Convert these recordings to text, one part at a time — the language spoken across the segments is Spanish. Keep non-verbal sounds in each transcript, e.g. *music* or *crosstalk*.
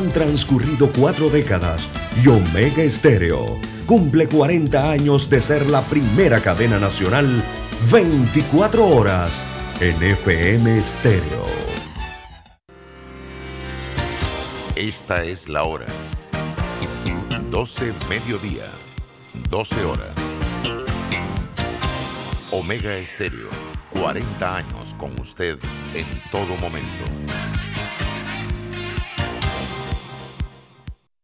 Han transcurrido cuatro décadas y Omega Estéreo cumple 40 años de ser la primera cadena nacional 24 horas en FM Estéreo. Esta es la hora. 12 mediodía, 12 horas. Omega Estéreo, 40 años con usted en todo momento.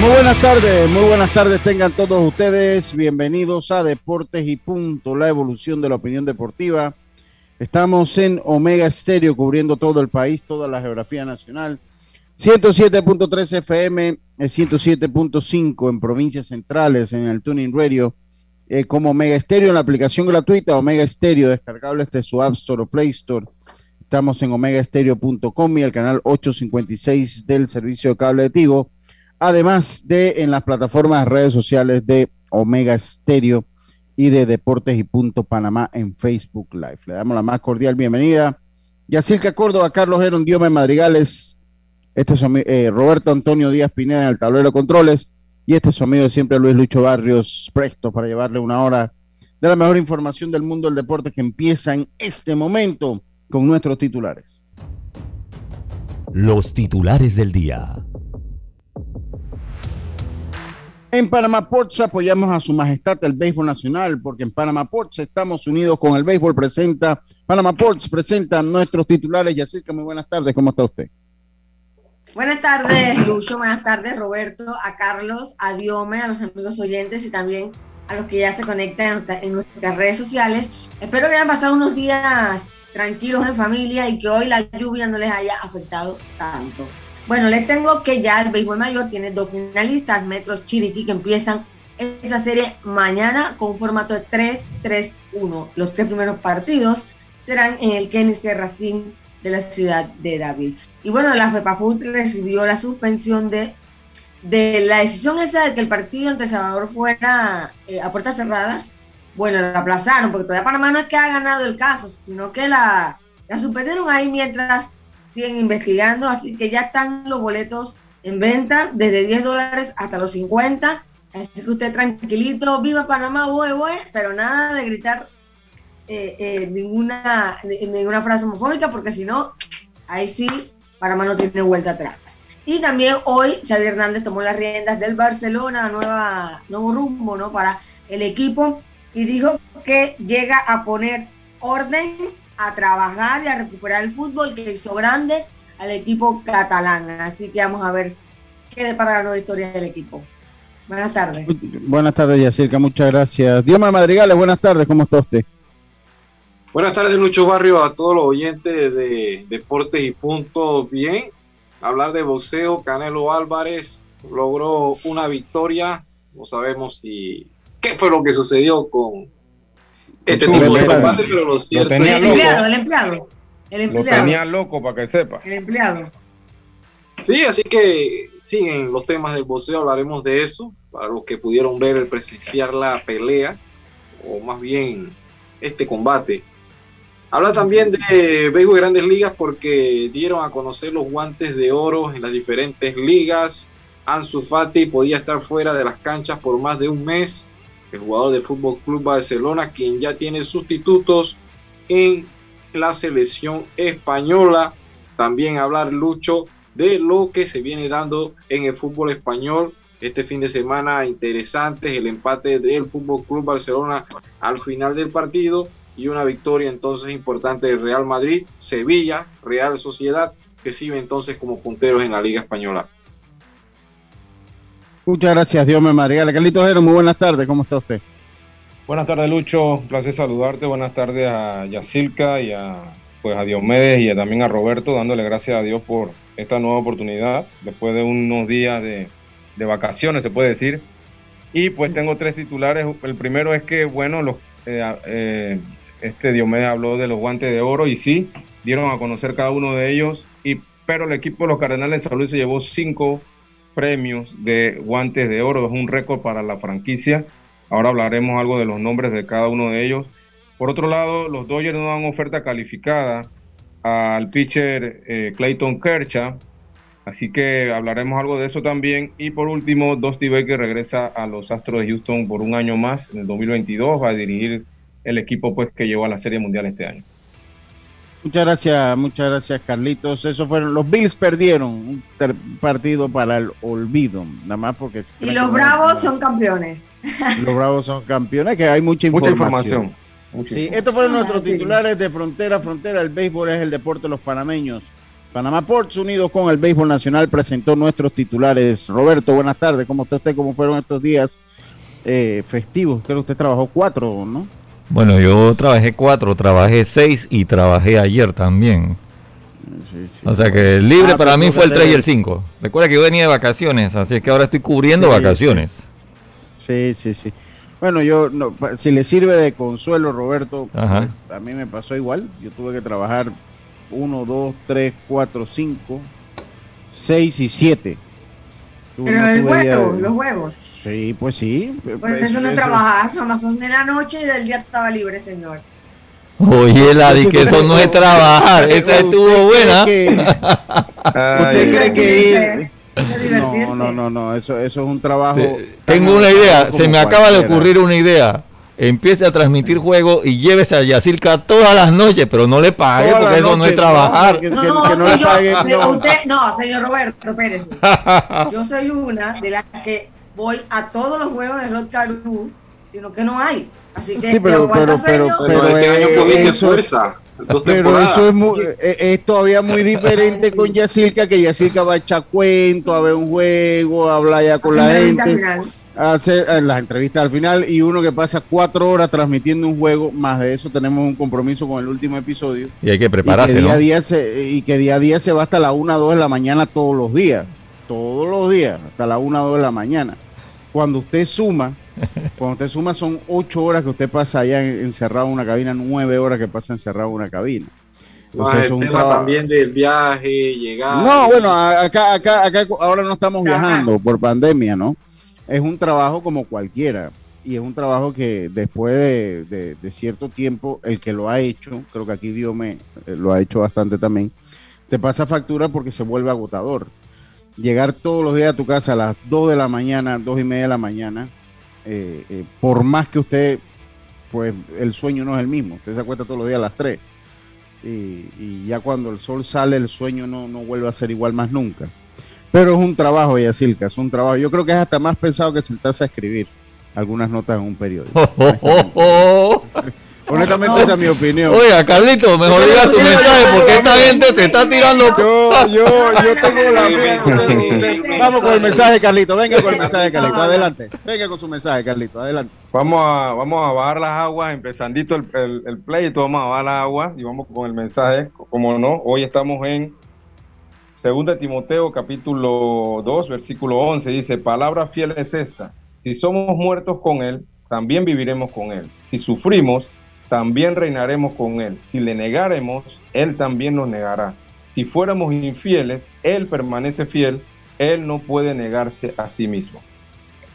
Muy buenas tardes, muy buenas tardes tengan todos ustedes. Bienvenidos a Deportes y Punto, la evolución de la opinión deportiva. Estamos en Omega Estéreo cubriendo todo el país, toda la geografía nacional. 107.3 FM, el 107.5 en provincias centrales, en el Tuning Radio, eh, como Omega Estéreo en la aplicación gratuita Omega Estéreo, descargable desde su App Store o Play Store. Estamos en omegaestereo.com y el canal 856 del servicio de cable de Tigo además de en las plataformas redes sociales de Omega Stereo y de Deportes y Punto Panamá en Facebook Live. Le damos la más cordial bienvenida. Yacirca Córdoba, Carlos Heron, Diome Madrigales, este es eh, Roberto Antonio Díaz Pineda en el tablero de controles y este es su amigo siempre Luis Lucho Barrios, presto para llevarle una hora de la mejor información del mundo del deporte que empieza en este momento con nuestros titulares. los titulares del día. En Panamá Ports apoyamos a su majestad el béisbol nacional, porque en Panamá Ports estamos unidos con el béisbol. Presenta, Panamá Ports presenta nuestros titulares. Y así que muy buenas tardes, ¿cómo está usted? Buenas tardes, Lucho. Buenas tardes, Roberto, a Carlos, a Diome, a los amigos oyentes y también a los que ya se conectan en nuestras redes sociales. Espero que hayan pasado unos días tranquilos en familia y que hoy la lluvia no les haya afectado tanto. Bueno, les tengo que ya el béisbol mayor tiene dos finalistas, Metros Chiriquí, que empiezan esa serie mañana con un formato de 3-3-1. Los tres primeros partidos serán en el Kennedy Racing de la ciudad de David. Y bueno, la FEPAFUT recibió la suspensión de, de la decisión esa de que el partido entre Salvador fuera eh, a puertas cerradas. Bueno, la aplazaron porque todavía Panamá no es que ha ganado el caso, sino que la, la suspendieron ahí mientras siguen investigando, así que ya están los boletos en venta desde 10 dólares hasta los 50. Así que usted tranquilito, viva Panamá, bue, bue, pero nada de gritar eh, eh, ninguna, ninguna frase homofóbica, porque si no, ahí sí, Panamá no tiene vuelta atrás. Y también hoy Xavier Hernández tomó las riendas del Barcelona, nueva, nuevo rumbo ¿no? para el equipo, y dijo que llega a poner orden a trabajar y a recuperar el fútbol que hizo grande al equipo catalán. Así que vamos a ver qué depara la nueva historia del equipo. Buenas tardes. Buenas tardes, Yacirca, muchas gracias. Dioma Madrigales, buenas tardes, ¿cómo está usted? Buenas tardes, Lucho Barrio, a todos los oyentes de Deportes y Punto. Bien, hablar de boxeo, Canelo Álvarez logró una victoria. No sabemos si qué fue lo que sucedió con este tipo de combate, pero lo cierto el empleado, el empleado, el empleado. Lo tenía loco para que sepa. El empleado. Sí, así que siguen los temas del boxeo, hablaremos de eso, para los que pudieron ver, presenciar la pelea, o más bien este combate. Habla también de béisbol de grandes ligas porque dieron a conocer los guantes de oro en las diferentes ligas. Ansu Fati podía estar fuera de las canchas por más de un mes el jugador de Fútbol Club Barcelona, quien ya tiene sustitutos en la selección española. También hablar, Lucho, de lo que se viene dando en el fútbol español este fin de semana interesantes, el empate del Fútbol Club Barcelona al final del partido y una victoria entonces importante del Real Madrid, Sevilla, Real Sociedad, que sigue entonces como punteros en la Liga Española. Muchas gracias, Dios me María. Carlitos Jero, muy buenas tardes, ¿cómo está usted? Buenas tardes, Lucho. Un placer saludarte. Buenas tardes a Yacilca y a, pues, a Diomedes y también a Roberto, dándole gracias a Dios por esta nueva oportunidad, después de unos días de, vacaciones, se puede decir. Y pues tengo tres titulares. El primero es que, bueno, eh, eh, este Diomedes habló de los guantes de oro y sí, dieron a conocer cada uno de ellos. Y, pero el equipo de los Cardenales de Salud se llevó cinco premios de guantes de oro. Es un récord para la franquicia Ahora hablaremos algo de los nombres de cada uno de ellos. Por otro lado, los Dodgers no dan oferta calificada al pitcher eh, Clayton Kershaw, así que hablaremos algo de eso también. Y por último, Dusty Baker regresa a los Astros de Houston por un año más en el 2022, va a dirigir el equipo pues que llevó a la Serie Mundial este año. Muchas gracias, muchas gracias Carlitos. Eso fueron, los Bills perdieron un partido para el olvido, nada más porque... Y los Bravos son campeones. Los Bravos son campeones, que hay mucha información. sí, estos fueron ah, nuestros titulares de frontera frontera. El béisbol es el deporte de los panameños. Panamá Ports unidos con el béisbol nacional presentó nuestros titulares. Roberto, buenas tardes. ¿Cómo está usted? ¿Cómo fueron estos días eh, festivos? Creo que usted trabajó cuatro, ¿no? Bueno, yo trabajé cuatro, trabajé seis y trabajé ayer también. O sea que libre ah, para mí fue el 3 y el 5. Recuerda que yo venía de vacaciones, así es que ahora estoy cubriendo vacaciones. Sí, sí, sí. Bueno, yo, no, si le sirve de consuelo, Roberto, pues, a mí me pasó igual. Yo tuve que trabajar 1, 2, 3, 4, 5, 6 y 7. Pero el huevo, los huevos. Sí, pues sí. Pues, pues eso no es trabajar, son de la noche y del día estaba libre, señor. Oye, Ladi, que eso no es trabajar, esa estuvo buena. ¿Usted cree que *laughs* ir? No, no, no, no, eso, eso es un trabajo. Tengo una idea, se me acaba de ocurrir una idea. Empiece a transmitir juego y llévese a Yacirca todas las noches, pero no le pague porque eso no es trabajar. No, no, no, le pague, usted, no, señor Roberto Pérez. *laughs* Yo soy una de las que voy a todos los juegos de Rod Caru, sino que no hay. Así que sí, pero, pero, pero, pero, este eso, pero eso es, muy, eh, es, todavía muy diferente con Yacirca, que Yacirca va a echar cuento, a ver un juego, a hablar ya con la gente, a hacer eh, las entrevistas al final, y uno que pasa cuatro horas transmitiendo un juego, más de eso tenemos un compromiso con el último episodio. Y hay que prepararse, y que día a día se, y que día a día se va hasta la una, dos de la mañana todos los días, todos los días, hasta la una, dos de la mañana cuando usted suma, cuando usted suma son ocho horas que usted pasa allá encerrado en una cabina, nueve horas que pasa encerrado en una cabina. Entonces, es un también del viaje, llegar. No, bueno, acá, acá, acá ahora no estamos viajando por pandemia, ¿no? Es un trabajo como cualquiera. Y es un trabajo que después de, cierto tiempo, el que lo ha hecho, creo que aquí Dios me eh, lo ha hecho bastante también, te pasa factura porque se vuelve agotador llegar todos los días a tu casa a las 2 de la mañana, 2 y media de la mañana, eh, eh, por más que usted, pues el sueño no es el mismo, usted se acuesta todos los días a las 3 y, ya cuando el sol sale el sueño no, no, vuelve a ser igual más nunca. Pero es un trabajo, Yacilca, es un trabajo. Yo creo que es hasta más pensado que sentarse a escribir algunas notas en un periódico. *laughs* Honestamente, esa es mi opinión. Oiga, Carlito, mejor diga su mensaje porque esta gente te está tirando. Yo, yo, yo tengo la mía. Vamos con el mensaje, Carlito. Venga con el mensaje, Carlito. Adelante. Venga con su mensaje, Carlito. Adelante. Vamos a, vamos a bajar las aguas, empezandito el, el, el play, vamos a bajar las aguas y vamos con el mensaje. Como no, hoy estamos en 2 Timoteo, capítulo 2, versículo 11. Dice: Palabra fiel es esta. Si somos muertos con Él, también viviremos con Él. Si sufrimos, también reinaremos con Él. Si le negaremos, Él también nos negará. Si fuéramos infieles, Él permanece fiel, Él no puede negarse a sí mismo.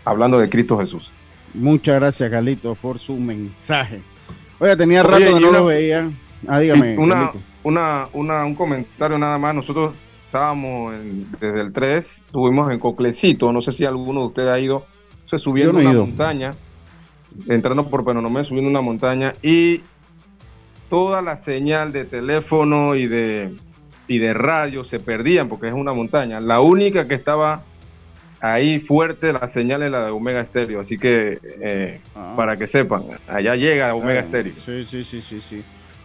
Hablando de Cristo Jesús. Muchas gracias, Carlitos, por su mensaje. Oye, tenía rato que no lo veía. Ah, dígame. Una, una, una, un comentario nada más. Nosotros estábamos desde el 3, estuvimos en Coclecito. No sé si alguno de ustedes ha ido, se subiendo una montaña entrando por Penonomé, subiendo una montaña y toda la señal de teléfono y de, y de radio se perdían porque es una montaña. La única que estaba ahí fuerte la señal es la de Omega Stereo, así que eh, ah. para que sepan, allá llega Omega ah, Stereo. Sí, sí, sí, sí, sí.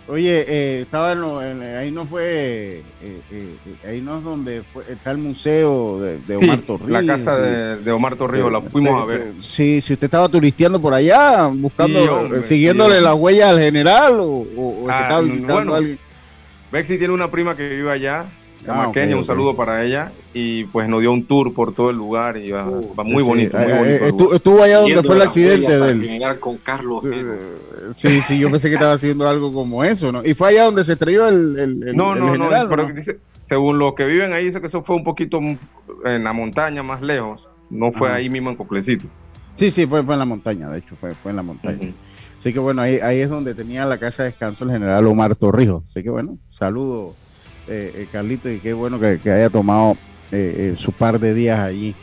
Oye, eh, estaba en, ahí no fue, eh, eh, ahí no es donde está el museo de, Omar Torrijos. La casa de, Omar Torrijos, la fuimos a ver. sí, si usted estaba turisteando por allá, buscando, siguiéndole las huellas al general o, o, ah, estaba visitando a alguien. Bexi tiene una prima que vive allá Ah, un saludo para ella y pues nos dio un tour por todo el lugar y va, uh, muy, bonito, muy, bonito, Estuvo, allá donde fue el accidente de él. con Carlos. Sí, sí, yo pensé que estaba haciendo algo como eso, ¿no? Y fue allá donde se estrelló el, el, no, no, no, pero dice, según los que viven ahí dice que eso fue un poquito en la montaña más lejos, no fue ahí mismo en Coplecito. Sí, sí, fue, fue, en la montaña, de hecho, fue, fue en la montaña. Así que bueno, ahí, ahí es donde tenía la casa de descanso el general Omar Torrijos. Así que bueno, saludo eh, eh, Carlito, y qué bueno que, haya tomado eh, su par de días allí.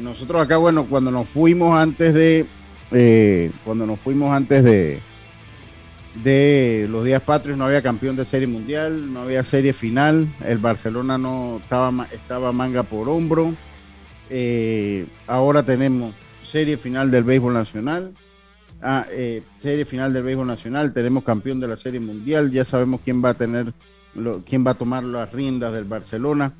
nosotros acá, bueno, cuando nos fuimos antes de, cuando nos fuimos antes de, de los días patrios, no había campeón de serie mundial, no había serie final, el Barcelona no estaba, estaba manga por hombro. ahora tenemos serie final del béisbol nacional. Ah, serie final del béisbol nacional, tenemos campeón de la serie mundial, ya sabemos quién va a tener quién va a tomar las riendas del Barcelona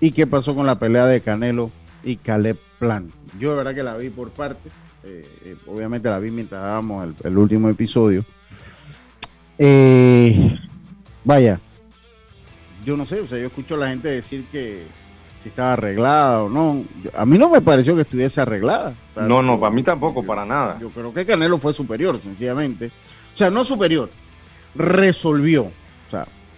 y qué pasó con la pelea de Canelo y Caleb Plan. Yo de verdad que la vi por partes, eh, eh, obviamente la vi mientras dábamos el, último episodio. Eh, vaya, yo no sé, o sea, yo escucho a la gente decir que si estaba arreglada o no. A mí no me pareció que estuviese arreglada. no, no, para mí tampoco, para nada. Yo creo que Canelo fue superior, sencillamente. O sea, no superior, resolvió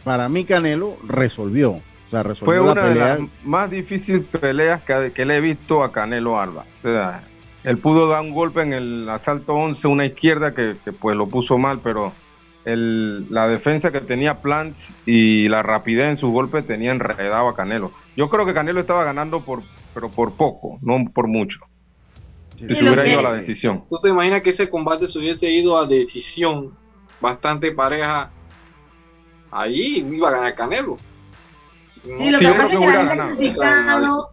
para mí Canelo resolvió. O sea, resolvió Fue una de las más difíciles peleas que, le he visto a Canelo Alba. O sea, él pudo dar un golpe en el asalto 11, una izquierda que, pues lo puso mal, pero el, la defensa que tenía Plants y la rapidez en su golpe tenía enredado a Canelo. Yo creo que Canelo estaba ganando por, pero por poco, no por mucho. si se hubiera ido a la decisión. ¿Tú te imaginas que ese combate se hubiese ido a decisión bastante pareja ahí iba a ganar Canelo. Sí, lo que pasa es que la gente, ha criticado,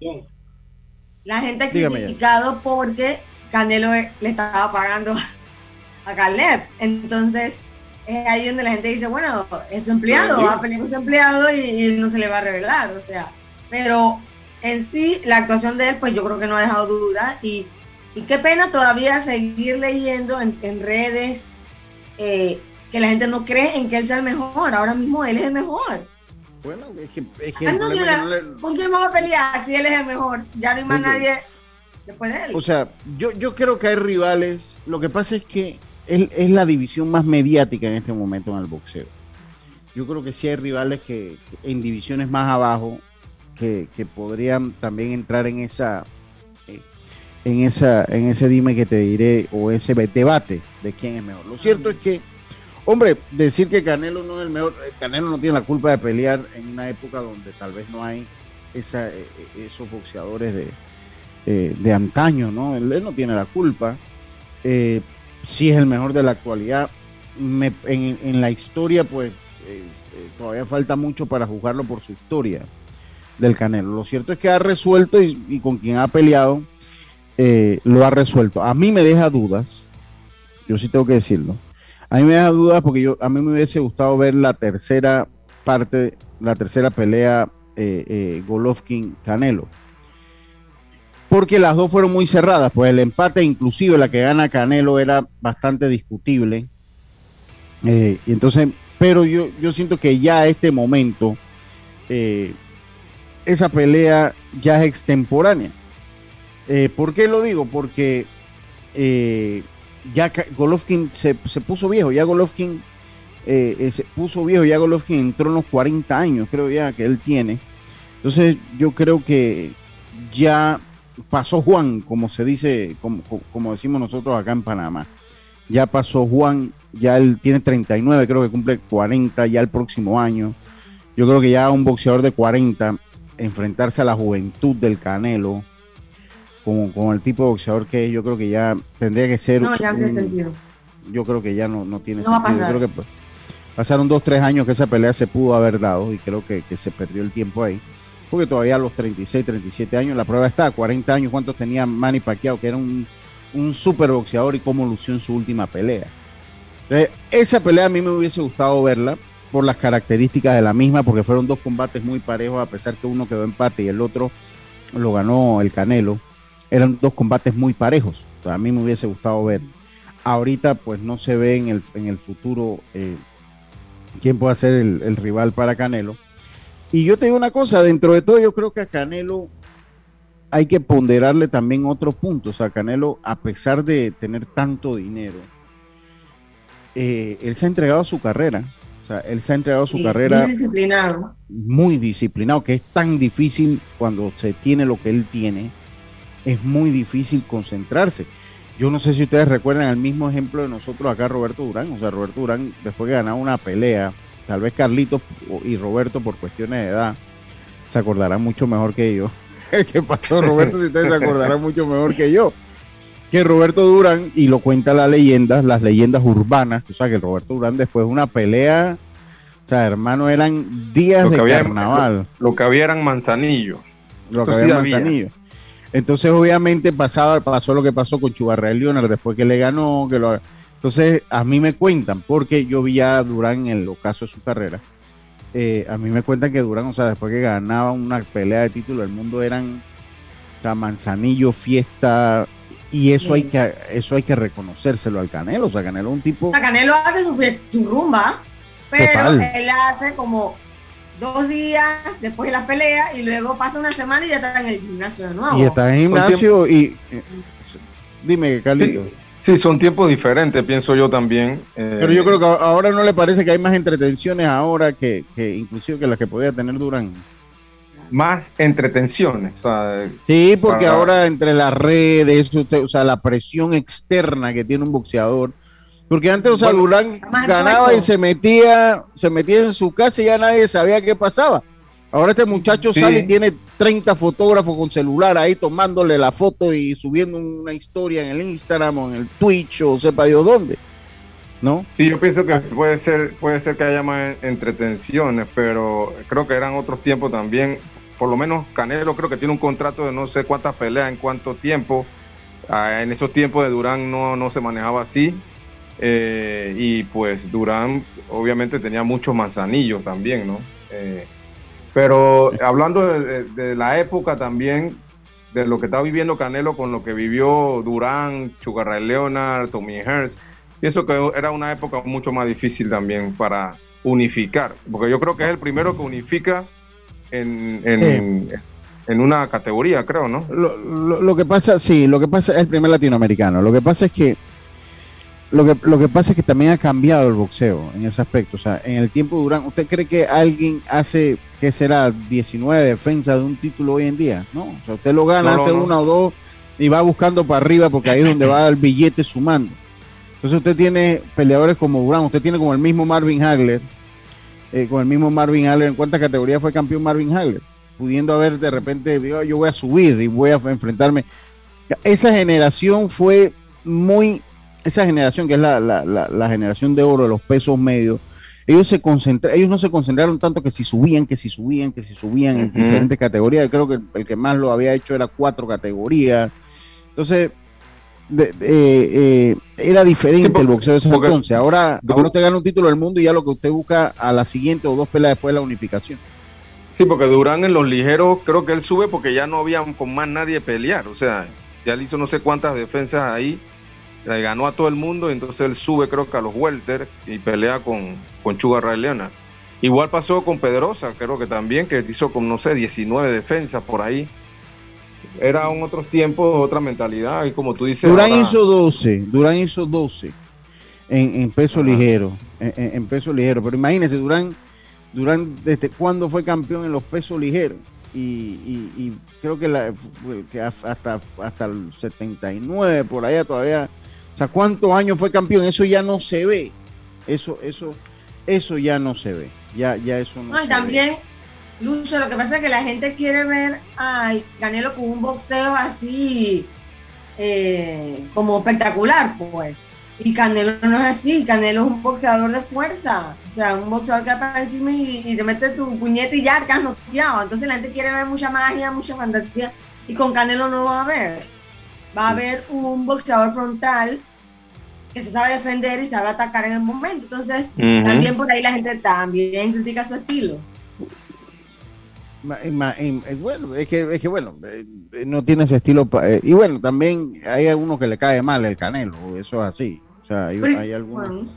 la gente ha criticado porque Canelo le estaba pagando a Caleb. Entonces, es ahí donde la gente dice, bueno, es empleado, va a pelear con su empleado y, no se le va a revelar. O sea, pero en sí, la actuación de él, pues yo creo que no ha dejado duda. Y, y qué pena todavía seguir leyendo en, en redes eh, que la gente no cree en que él sea el mejor. Ahora mismo él es el mejor. Bueno, es que, es que ¿Con quién vamos a pelear si él es el mejor? Ya no hay más nadie después de él. O sea, yo, yo creo que hay rivales. Lo que pasa es que él es la división más mediática en este momento en el boxeo. Yo creo que sí hay rivales que, en divisiones más abajo que, que podrían también entrar en esa eh, en esa en ese dime que te diré o ese debate de quién es mejor. Lo cierto es que Hombre, decir que Canelo no es el mejor, eh, Canelo no tiene la culpa de pelear en una época donde tal vez no hay esa, eh, eh, esos boxeadores de, de antaño, ¿no? Él, no tiene la culpa. Eh, si es el mejor de la actualidad. en, la historia, pues todavía falta mucho para juzgarlo por su historia del Canelo. Lo cierto es que ha resuelto y, con quien ha peleado lo ha resuelto. A mí me deja dudas, yo sí tengo que decirlo a mí me da dudas porque yo, a mí me hubiese gustado ver la tercera parte, la tercera pelea eh, eh, Golovkin-Canelo. Porque las dos fueron muy cerradas, pues el empate, inclusive la que gana Canelo, era bastante discutible. Eh, y entonces, pero yo, yo siento que ya a este momento esa pelea ya es extemporánea. ¿Por qué lo digo? Porque ya Golovkin se, puso viejo, ya Golovkin eh, eh, se puso viejo, ya Golovkin entró en los 40 años, creo ya que él tiene. Entonces yo creo que ya pasó Juan, como se dice, como, como decimos nosotros acá en Panamá. Ya pasó Juan, ya él tiene 39, creo que cumple 40 ya el próximo año. Yo creo que ya un boxeador de 40, enfrentarse a la juventud del Canelo, con, el tipo de boxeador que es, yo creo que ya tendría que ser. No, ya no sentido. Yo creo que ya no, no tiene sentido. Yo creo que pasaron dos, tres años que esa pelea se pudo haber dado y creo que, se perdió el tiempo ahí. porque todavía a los 36, 37 años, la prueba está, 40 años, ¿cuántos tenía Manny Pacquiao, que era un, un super boxeador y cómo lució en su última pelea? esa pelea a mí me hubiese gustado verla por las características de la misma, porque fueron dos combates muy parejos, a pesar que uno quedó empate y el otro lo ganó el Canelo. Eran dos combates muy parejos. a mí me hubiese gustado ver. Ahorita, pues no se ve en el, en el futuro eh, quién puede ser el, el rival para Canelo. Y yo te digo una cosa, dentro de todo yo creo que a Canelo hay que ponderarle también otro punto. O sea, Canelo, a pesar de tener tanto dinero, eh, él se ha entregado a su carrera. O sea, él se ha entregado a su carrera. Muy disciplinado. Muy disciplinado, que es tan difícil cuando se tiene lo que él tiene. Es muy difícil concentrarse. Yo no sé si ustedes recuerdan el mismo ejemplo de nosotros acá, Roberto Durán. O sea, Roberto Durán, después de ganar una pelea, tal vez Carlitos y Roberto, por cuestiones de edad, se acordarán mucho mejor que yo. *laughs* ¿Qué pasó, Roberto? Si ustedes se acordarán mucho mejor que yo que Roberto Durán, y lo cuenta la leyenda, las leyendas urbanas, o sea, que Roberto Durán después de una pelea, o sea, hermano, eran días de carnaval. Lo, que había eran manzanillo. Lo que había manzanillo. Entonces, obviamente, pasaba, pasó lo que pasó con Chubarra Leonard después que le ganó. que lo, Entonces, a mí me cuentan, porque yo vi a Durán en el ocaso de su carrera. Eh, a mí me cuentan que Durán, o sea, después que ganaba una pelea de título del mundo, eran o manzanillo, fiesta, y eso hay que eso hay que reconocérselo al Canelo. O sea, Canelo es un tipo. Canelo hace su, rumba, pero él hace como dos días después de la pelea y luego pasa una semana y ya está en el gimnasio de nuevo. Y está en el gimnasio y. Eh, dime, Carlito. Sí, son tiempos diferentes, pienso yo también. Eh, pero yo creo que ahora no le parece que hay más entretenciones ahora que, que inclusive que las que podía tener Durán más entretenciones. sí, porque ahora entre las redes, o sea, la presión externa que tiene un boxeador. Porque antes, o sea, Durán ganaba y se metía, se metía en su casa y ya nadie sabía qué pasaba. Ahora este muchacho sale y tiene 30 fotógrafos con celular ahí tomándole la foto y subiendo una historia en el Instagram o en el Twitch o sepa Dios dónde. ¿no? Sí, yo pienso que puede ser, puede ser que haya más entretenciones, pero creo que eran otros tiempos también. Por lo menos Canelo creo que tiene un contrato de no sé cuántas peleas en cuánto tiempo. Ah, en esos tiempos de Durán no, no se manejaba así. Eh, y pues Durán obviamente tenía muchos manzanillos también, ¿no? Eh, pero hablando de, la época también, de lo que está viviendo Canelo con lo que vivió Durán, Sugar Ray Leonard, Tommy Hearns, Pienso que era una época mucho más difícil también para unificar, porque yo creo que es el primero que unifica en, en, una categoría, creo, ¿no? Lo, que pasa, sí, lo que pasa es el primer latinoamericano. Lo que pasa es que lo que, lo que pasa es que también ha cambiado el boxeo en ese aspecto. O sea, en el tiempo de Durán, ¿usted cree que alguien hace, que será, 19 defensas de un título hoy en día? No, o sea, usted lo gana, hace una o dos y va buscando para arriba porque ahí es donde va el billete sumando. Entonces usted tiene peleadores como Durán, usted tiene como el mismo Marvin Hagler, eh, con el mismo Marvin Hagler, ¿en cuántas categorías fue campeón Marvin Hagler? Pudiendo haber de repente, yo voy a subir y voy a enfrentarme. Esa generación fue muy, esa generación que es la, generación de oro de los pesos medios, ellos se concentraron, ellos no se concentraron tanto que si subían, que si subían, que si subían en diferentes categorías. Creo que el que más lo había hecho era cuatro categorías. Entonces, de, eh, era diferente el boxeo de ese entonces. Ahora, ahora usted gana un título del mundo y ya lo que usted busca a la siguiente o dos peleas después de la unificación. Sí, porque Durán en los ligeros creo que él sube porque ya no había con más nadie pelear. O sea, ya le hizo no sé cuántas defensas ahí, le ganó a todo el mundo, entonces él sube creo que a los welter y pelea con, con Chuga Ray Leonard. Igual pasó con Pedrosa, creo que también, que hizo con, no sé, 19 defensas por ahí era un otro tiempo, otra mentalidad. Y como tú dices. Durán hizo 12, Durán hizo 12 en, peso ligero. En, peso ligero. Pero imagínese, Durán, Durán, ¿desde cuándo fue campeón en los pesos ligeros? Y, creo que, la, hasta, hasta el 79, por allá todavía. O sea, ¿cuántos años fue campeón? Eso ya no se ve. Eso, eso, eso ya no se ve. Ya, ya eso no, no también, Lucho, lo que pasa es que la gente quiere ver a Canelo con un boxeo así eh, como espectacular, pues. Y Canelo no es así, Canelo es un boxeador de fuerza, o sea, un boxeador que aparece encima y, y, te mete tu puñete y ya, te has noqueado. Entonces la gente quiere ver mucha magia, mucha fantasía, y con Canelo no va a haber. Va a haber un boxeador frontal que se sabe defender y sabe atacar en el momento. Entonces, también por ahí la gente también critica su estilo. Es bueno, es que, es que bueno, eh, no tiene ese estilo. Eh, y bueno, también hay algunos que le cae mal el canelo, eso es así. O sea, hay, hay algunos.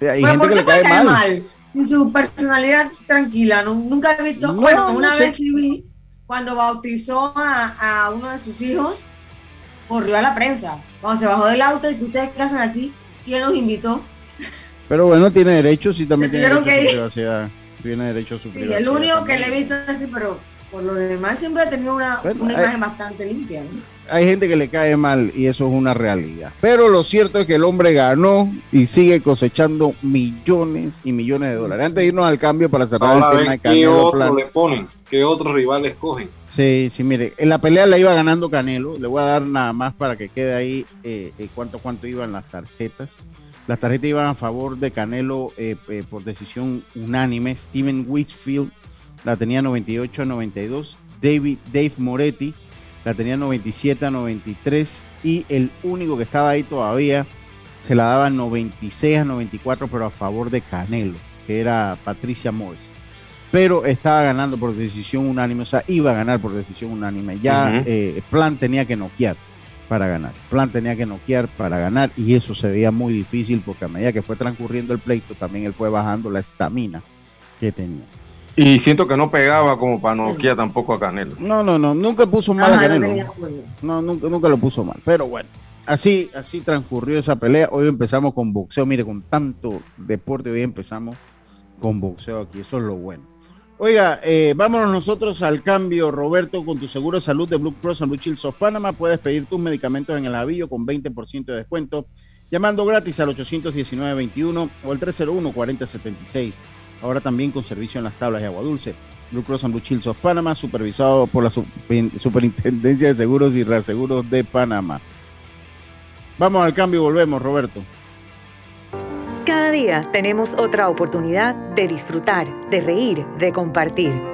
Hay gente que le cae, mal. Sin su personalidad tranquila, nunca he visto. bueno, una vez sí vi cuando bautizó a, a, uno de sus hijos, corrió a la prensa. Cuando se bajó del auto y que ustedes hacen aquí, ¿quién los invitó? Pero bueno, tiene derechos y también tiene derecho a su privacidad. Tiene derecho a su privacidad. el único que le he visto así, pero por lo demás siempre ha tenido una, una imagen bastante limpia. Hay gente que le cae mal y eso es una realidad. Pero lo cierto es que el hombre ganó y sigue cosechando millones y millones de dólares. Antes de irnos al cambio para cerrar el tema de Canelo. ¿Qué otro le ponen? ¿Qué otros rivales cogen? Sí, sí, mire, en la pelea la iba ganando Canelo. Le voy a dar nada más para que quede ahí eh, eh, cuánto, cuánto iban las tarjetas. Las tarjetas iban a favor de Canelo eh, por decisión unánime. Steven Whitfield la tenía 98 a 92. David, Dave Moretti la tenía 97 a 93. Y el único que estaba ahí todavía se la daba 96 a 94, pero a favor de Canelo, que era Patricia Morris. Pero estaba ganando por decisión unánime, o sea, iba a ganar por decisión unánime. Ya eh, Plan tenía que noquear para ganar. Plan tenía que noquear para ganar y eso se veía muy difícil porque a medida que fue transcurriendo el pleito, también él fue bajando la estamina que tenía. Y siento que no pegaba como para Nokia tampoco a Canelo. No, no, no, nunca puso mal a Canelo. No, nunca, nunca lo puso mal. Pero bueno, así, así transcurrió esa pelea. Hoy empezamos con boxeo. Mire, con tanto deporte, hoy empezamos con boxeo aquí. Eso es lo bueno. Oiga, eh, vámonos nosotros al cambio, Roberto, con tu seguro de salud de Blue Cross and Blue Shield of Panama. Puedes pedir tus medicamentos en el avillo con 20% de descuento, llamando gratis al 819-21 o al 301-4076 ahora también con servicio en las tablas de agua dulce. Blue Cross and Blue supervisado por la *laughs* Superintendencia de Seguros y Reaseguros de Panamá. Vamos al cambio y volvemos, Roberto. Cada día tenemos otra oportunidad de disfrutar, de reír, de compartir.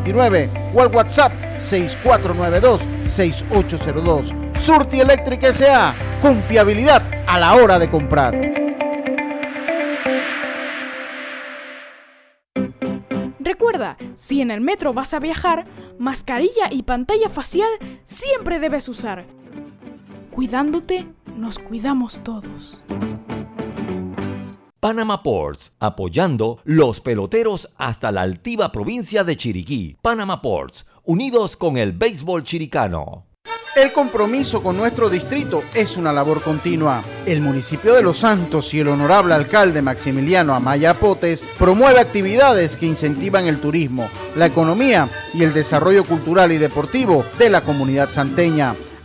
831-7629 o al WhatsApp 6492-6802. Surti Electric S.A. Confiabilidad a la hora de comprar. Recuerda, si en el metro vas a viajar, mascarilla y pantalla facial siempre debes usar. Cuidándote, nos cuidamos todos. Panama Ports, apoyando los peloteros hasta la altiva provincia de Chiriquí. Panama Ports, unidos con el béisbol chiricano. El compromiso con nuestro distrito es una labor continua. El municipio de Los Santos y el honorable alcalde Maximiliano Amaya Potes promueve actividades que incentivan el turismo, la economía y el desarrollo cultural y deportivo de la comunidad santeña.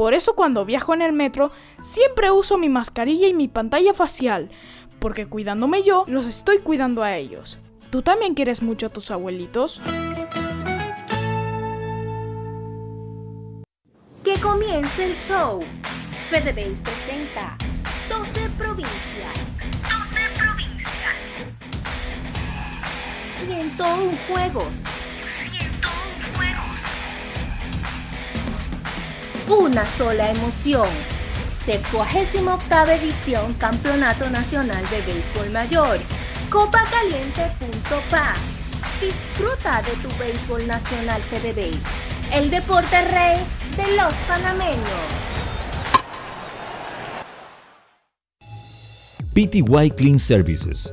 por eso cuando viajo en el metro siempre uso mi mascarilla y mi pantalla facial, porque cuidándome yo, los estoy cuidando a ellos. ¿Tú también quieres mucho a tus abuelitos? Que comience el show. FedeBase presenta 12 provincias. 12 provincias. 101 juegos. Una sola emoción. 78 edición Campeonato Nacional de Béisbol Mayor. Copacaliente.pa. Disfruta de tu béisbol nacional FedeBase, el deporte rey de los panameños. PTY Clean Services,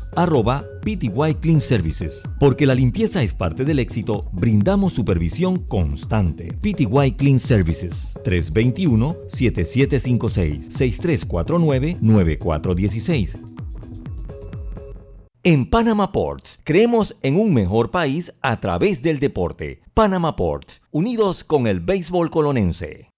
arroba PTY Clean Services. Porque la limpieza es parte del éxito, brindamos supervisión constante. PTY Clean Services 321-7756-6349-9416. En Panama Ports, creemos en un mejor país a través del deporte. Panama Ports, unidos con el béisbol colonense.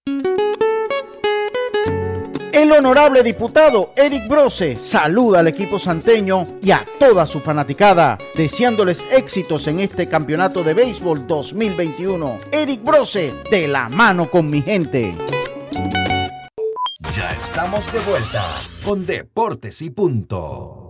El honorable diputado Eric Brose saluda al equipo santeño y a toda su fanaticada, deseándoles éxitos en este campeonato de béisbol 2021. Eric Brose, de la mano con mi gente. Ya estamos de vuelta con Deportes y Punto.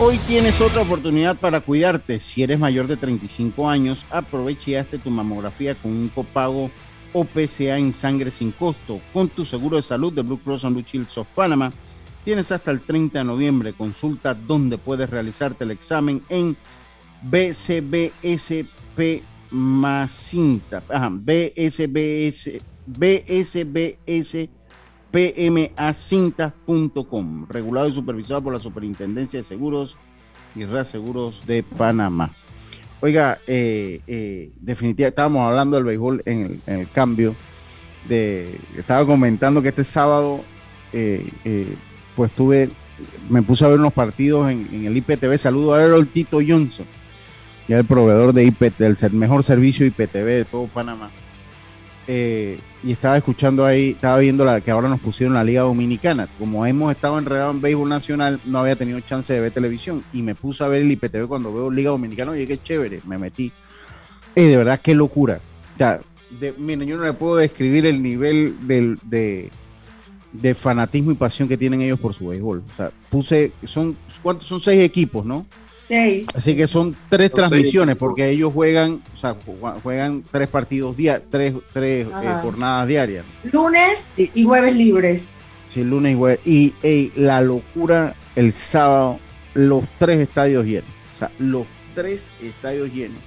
Hoy tienes otra oportunidad para cuidarte. Si eres mayor de 35 años, aprovecha y hazte tu mamografía con un copago o PCA en sangre sin costo. Con tu seguro de salud de Blue Cross and Blue Shield of Panama, tienes hasta el 30 de noviembre. Consulta dónde puedes realizarte el examen en BCBSP más cinta. BSBS, BSBS pmacintas.com, regulado y supervisado por la Superintendencia de Seguros y Reaseguros de Panamá. Oiga, eh, eh, definitivamente estábamos hablando del béisbol en el, cambio. De, estaba comentando que este sábado, eh, eh, pues tuve, me puse a ver unos partidos en, el IPTV. Saludo a el Tito Johnson, ya el proveedor de IPTV, del mejor servicio IPTV de todo Panamá. Eh, y estaba escuchando ahí, estaba viendo la que ahora nos pusieron la Liga Dominicana. Como hemos estado enredados en béisbol nacional, no había tenido chance de ver televisión y me puse a ver el IPTV cuando veo Liga Dominicana. Oye, qué chévere, me metí. Y de verdad, qué locura. O sea, miren, yo no le puedo describir el nivel de, de fanatismo y pasión que tienen ellos por su béisbol. O sea, puse, son, ¿cuántos? Son seis equipos, ¿no? Así que son tres transmisiones porque ellos juegan, o sea, juegan tres partidos diarios, tres, tres eh, jornadas diarias. Lunes y, jueves libres. Sí, lunes y jueves. Y la locura el sábado, los tres estadios llenos. O sea, los tres estadios llenos.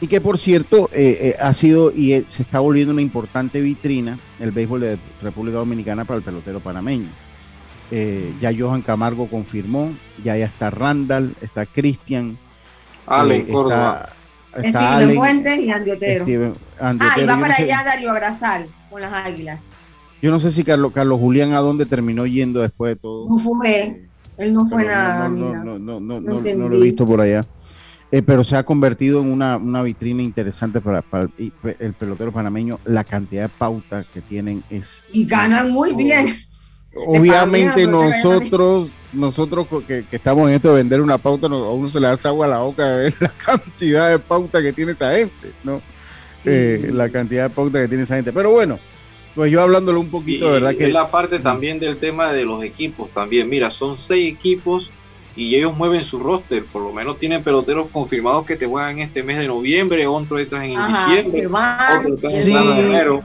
Y que por cierto, eh, eh, ha sido y se está volviendo una importante vitrina el béisbol de República Dominicana para el pelotero panameño. Eh, ya Johan Camargo confirmó, ya ya está Randall, está Cristian, Ale, eh, está está Steven Fuentes y Andy Otero. ah, y va para allá Darío Abrazal con las Águilas. Yo no sé si Carlos, Carlos Julián a dónde terminó yendo después de todo. No fue, él no fue nada. No, no, no, no, no, no, lo he visto por allá. Eh, pero se ha convertido en una, una vitrina interesante para, para el, pelotero panameño. La cantidad de pautas que tienen es. Y ganan muy bien. Obviamente nosotros, nosotros que, estamos en esto de vender una pauta, a uno se le hace agua a la boca de ver *laughs* la cantidad de pauta que tiene esa gente, ¿no? Eh, la cantidad de pauta que tiene esa gente. Pero bueno, pues yo hablándolo un poquito, ¿verdad? Que es la parte también del tema de los equipos también. Mira, son seis equipos y ellos mueven su roster, por lo menos tienen peloteros confirmados que te juegan este mes de noviembre, otro entran en diciembre, otro en enero.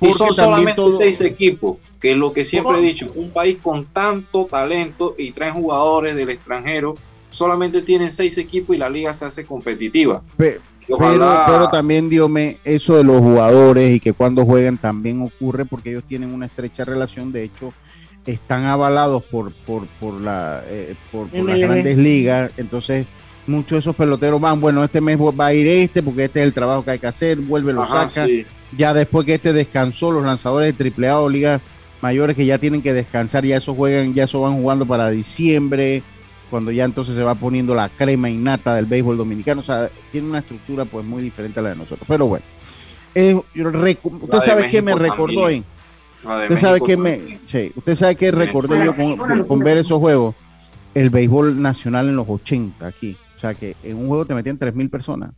Y son solamente seis equipos, que es lo que siempre he dicho, un país con tanto talento y traen jugadores del extranjero, solamente tienen seis equipos y la liga se hace competitiva. pero, pero también, Diome, eso de los jugadores y que cuando juegan también ocurre porque ellos tienen una estrecha relación, de hecho, están avalados por, por, por, la, eh, por, las grandes ligas, entonces muchos de esos peloteros van, bueno, este mes va a ir este porque este es el trabajo que hay que hacer, vuelve, lo saca. Ya después que este descansó, los lanzadores de AAA o ligas mayores que ya tienen que descansar, ya eso juegan, ya eso van jugando para diciembre, cuando ya entonces se va poniendo la crema innata del béisbol dominicano, o sea, tiene una estructura pues muy diferente a la de nosotros. Pero bueno, eh, usted sabe qué me recordó en Usted sabe que me, sí, usted sabe que recordé yo con, ver esos juegos, el béisbol nacional en los 80 aquí. O sea que en un juego te metían 3.000 personas.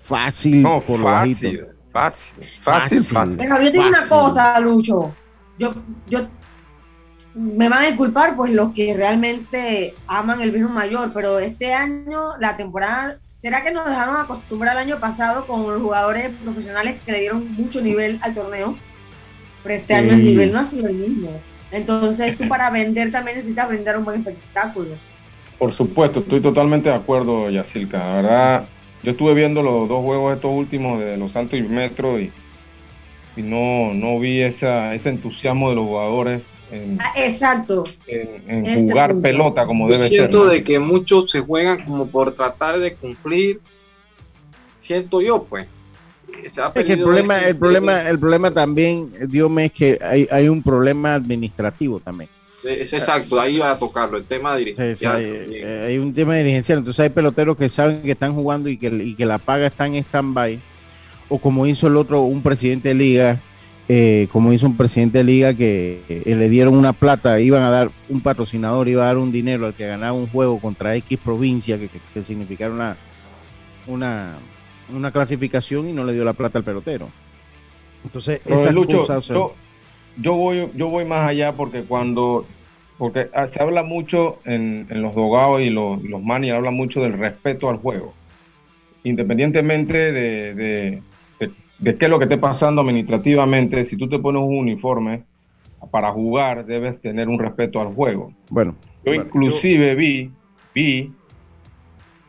Fácil por lo bajito. Fácil, fácil, fácil. Pero yo tengo una cosa, Lucho. Yo, yo me van a disculpar pues los que realmente aman el béisbol mayor, pero este año la temporada ¿Será que nos dejaron acostumbrar el año pasado con los jugadores profesionales que le dieron mucho nivel al torneo? pero este año el nivel no ha sido el mismo. Entonces tú para vender también necesitas brindar un buen espectáculo. Por supuesto, estoy totalmente de acuerdo, Yacilca. La verdad, yo estuve viendo los dos juegos estos últimos de Los Santos y Metro y, y no, no vi esa, ese entusiasmo de los jugadores en, ah, exacto. en, jugar pelota como debe ser. Siento de que muchos se juegan como por tratar de cumplir, siento yo pues, el problema, el problema, el problema también, Dios me es que hay, hay un problema administrativo también. Es exacto, ahí va a tocarlo, el tema dirigencial. Eh, hay, un tema dirigencial, entonces hay peloteros que saben que están jugando y que, y que la paga está en stand-by, o como hizo el otro, un presidente de liga, eh, como hizo un presidente de liga que eh, le dieron una plata, iban a dar un patrocinador, iba a dar un dinero al que ganaba un juego contra X provincia, que, que, que significara una, una, una clasificación y no le dio la plata al pelotero. Entonces, esa Lucho, yo, voy, yo voy más allá porque cuando, porque ah, se habla mucho en, los dogados y los, los mani, habla mucho del respeto al juego. Independientemente de, de, de, qué es lo que esté pasando administrativamente, si tú te pones un uniforme para jugar, debes tener un respeto al juego. Bueno. Yo inclusive vi, vi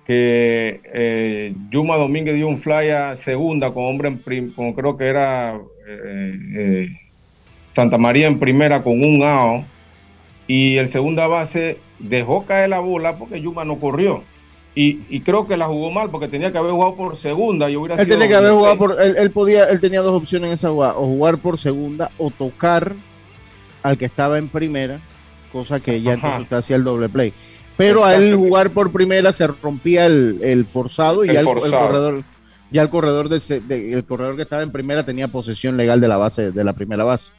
que eh, Yuma Domínguez dio un fly a segunda con hombre en con creo que era eh, eh, Santa María en primera con un AO y el segunda base dejó caer la bola porque Yuma no corrió. Y, creo que la jugó mal porque tenía que haber jugado por segunda y hubiera él tenía que haber jugado por él, podía él tenía dos opciones en esa jugada o jugar por segunda o tocar al que estaba en primera cosa que ya entonces usted hacía el doble play. Pero al jugar por primera se rompía el, forzado y ya el, corredor ya el corredor de, el corredor que estaba en primera tenía posesión legal de la base de la primera base.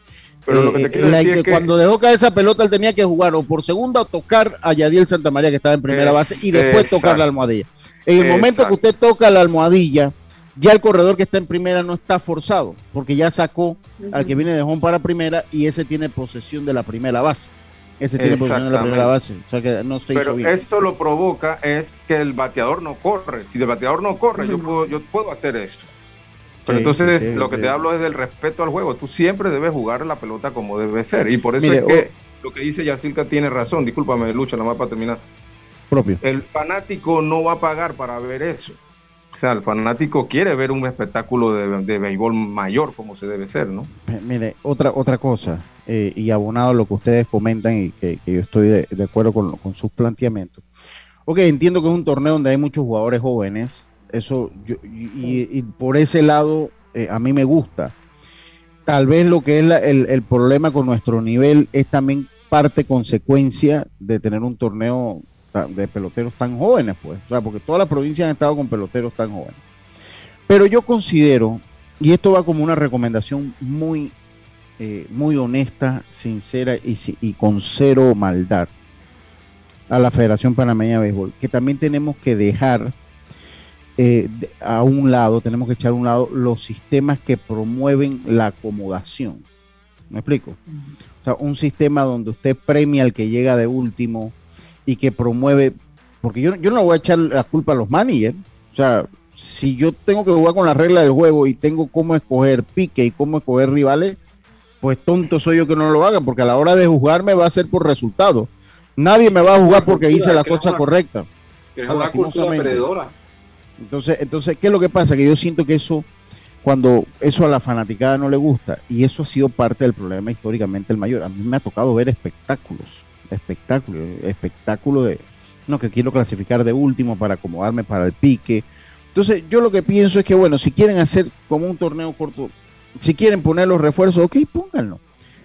Pero eh, cuando dejó caer esa pelota él tenía que jugar o por segunda o tocar a Yadiel María que estaba en primera base y después tocar la almohadilla. En el momento que usted toca la almohadilla, ya el corredor que está en primera no está forzado, porque ya sacó al que viene de home para primera y ese tiene posesión de la primera base. Ese tiene posición en la primera base. O sea que no se Pero esto lo provoca es que el bateador no corre. Si el bateador no corre, yo, puedo, yo puedo hacer esto. Pero entonces lo que te hablo es del respeto al juego. Tú siempre debes jugar la pelota como debe ser. Y por eso es que lo que dice Yacirca tiene razón. Discúlpame, Lucha, nada más para terminar. Propio. El fanático no va a pagar para ver eso. O sea, el fanático quiere ver un espectáculo de, de béisbol mayor como se debe ser, ¿no? Mire, otra, otra cosa. Eh, y abonado a lo que ustedes comentan y que, yo estoy de, acuerdo con, sus planteamientos. Ok, entiendo que es un torneo donde hay muchos jugadores jóvenes, Eso, yo, y, por ese lado, eh, a mí me gusta. Tal vez lo que es el, el, problema con nuestro nivel es también parte consecuencia de tener un torneo de peloteros tan jóvenes, pues. O sea, porque todas las provincias han estado con peloteros tan jóvenes. Pero yo considero, y esto va como una recomendación muy, eh, muy honesta, sincera y, y con cero maldad a la Federación Panameña de Béisbol, que también tenemos que dejar eh, a un lado, tenemos que echar a un lado los sistemas que promueven la acomodación. ¿Me explico? O sea, un sistema donde usted premia al que llega de último y que promueve, porque yo, yo no voy a echar la culpa a los managers, o sea, si yo tengo que jugar con la regla del juego y tengo cómo escoger pique y cómo escoger rivales, pues tonto soy yo que no lo haga, porque a la hora de jugarme va a ser por resultado. Nadie me va a jugar porque hice la cosa correcta. Es una cultura perdedora. Entonces, entonces, ¿qué es lo que pasa? Que yo siento que eso, cuando eso a la fanaticada no le gusta, y eso ha sido parte del problema históricamente el mayor. A mí me ha tocado ver espectáculos, espectáculos, espectáculos de, no, que quiero clasificar de último para acomodarme para el pique, entonces, yo lo que pienso es que, bueno, si quieren hacer como un torneo corto, si quieren poner los refuerzos, ok, pónganlo.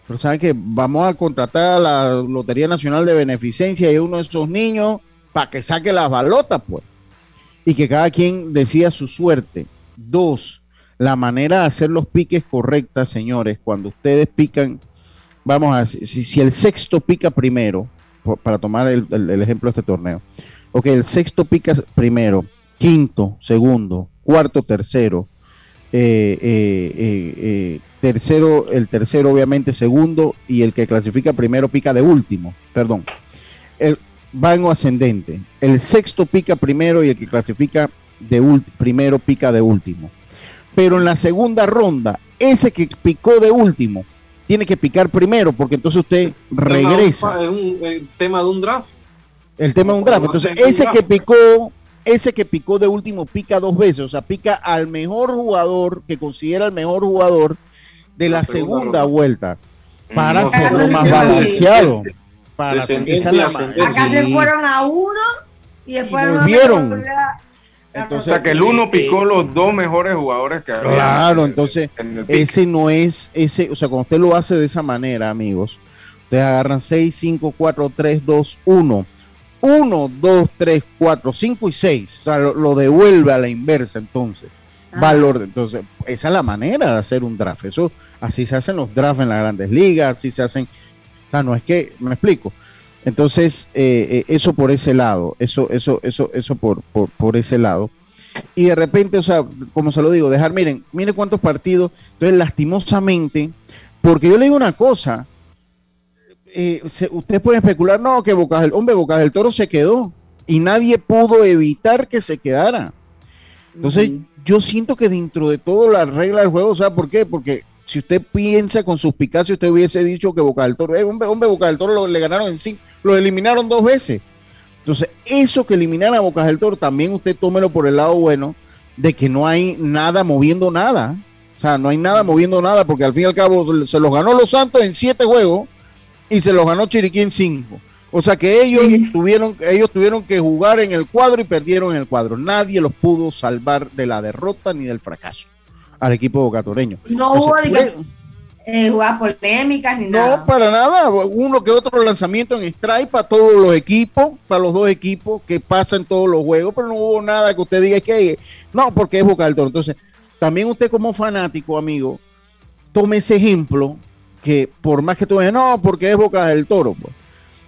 Pero saben que vamos a contratar a la Lotería Nacional de Beneficencia y uno de esos niños para que saque las balotas, pues. Y que cada quien decida su suerte. Dos, la manera de hacer los piques correctas, señores, cuando ustedes pican, vamos a si, si el sexto pica primero, para tomar el, el ejemplo de este torneo, ok, el sexto pica primero quinto, segundo, cuarto, tercero, eh, eh, eh, tercero, el tercero obviamente segundo y el que clasifica primero pica de último, perdón. El, va en ascendente. El sexto pica primero y el que clasifica de primero pica de último. Pero en la segunda ronda, ese que picó de último tiene que picar primero porque entonces usted regresa. Es un, tema de un draft. El tema de un draft. Entonces, ese que picó ese que picó de último pica dos veces, o sea, pica al mejor jugador que considera el mejor jugador de la, segunda, vuelta para hacerlo más balanceado. Para hacer, Acá se fueron a uno y después y volvieron. Entonces, o sea, que el uno picó los dos mejores jugadores que había. Claro, entonces ese no es ese, o sea, cuando usted lo hace de esa manera, amigos, ustedes agarran 6, 5, 4, 3, 2, 1 1, 2, 3, 4, 5 y 6. O sea, lo, devuelve a la inversa entonces. Valor. Entonces, esa es la manera de hacer un draft. Eso, así se hacen los drafts en las grandes ligas, así se hacen. O sea, no es que, me explico. Entonces, eh, eh, eso por ese lado, eso, eso, eso, eso por, por, por, ese lado. Y de repente, o sea, como se lo digo, dejar, miren, miren cuántos partidos. Entonces, lastimosamente, porque yo le digo una cosa, eh, ustedes pueden especular, no, que Boca del, hombre, Boca del Toro se quedó y nadie pudo evitar que se quedara. Entonces, yo siento que dentro de todo la regla del juego, ¿sabe por qué? Porque si usted piensa con suspicacia, usted hubiese dicho que Boca del Toro, eh, hombre, hombre, Boca del Toro lo, le ganaron en cinco, lo eliminaron dos veces. Entonces, eso que eliminaron a Boca del Toro, también usted tómelo por el lado bueno de que no hay nada moviendo nada. O sea, no hay nada moviendo nada, porque al fin y al cabo se los ganó los Santos en siete juegos y se los ganó Chiriquí en 5. O sea que ellos tuvieron, ellos tuvieron que jugar en el cuadro y perdieron en el cuadro. Nadie los pudo salvar de la derrota ni del fracaso al equipo bocatoreño. No hubo eh, polémicas ni nada. No, para nada. Uno que otro lanzamiento en strike para todos los equipos, para los dos equipos que pasan todos los juegos, pero no hubo nada que usted diga que no, porque es Boca del Toro. Entonces, también usted como fanático, amigo, tome ese ejemplo que por más que tú veas, no, porque es Boca del Toro. Pues.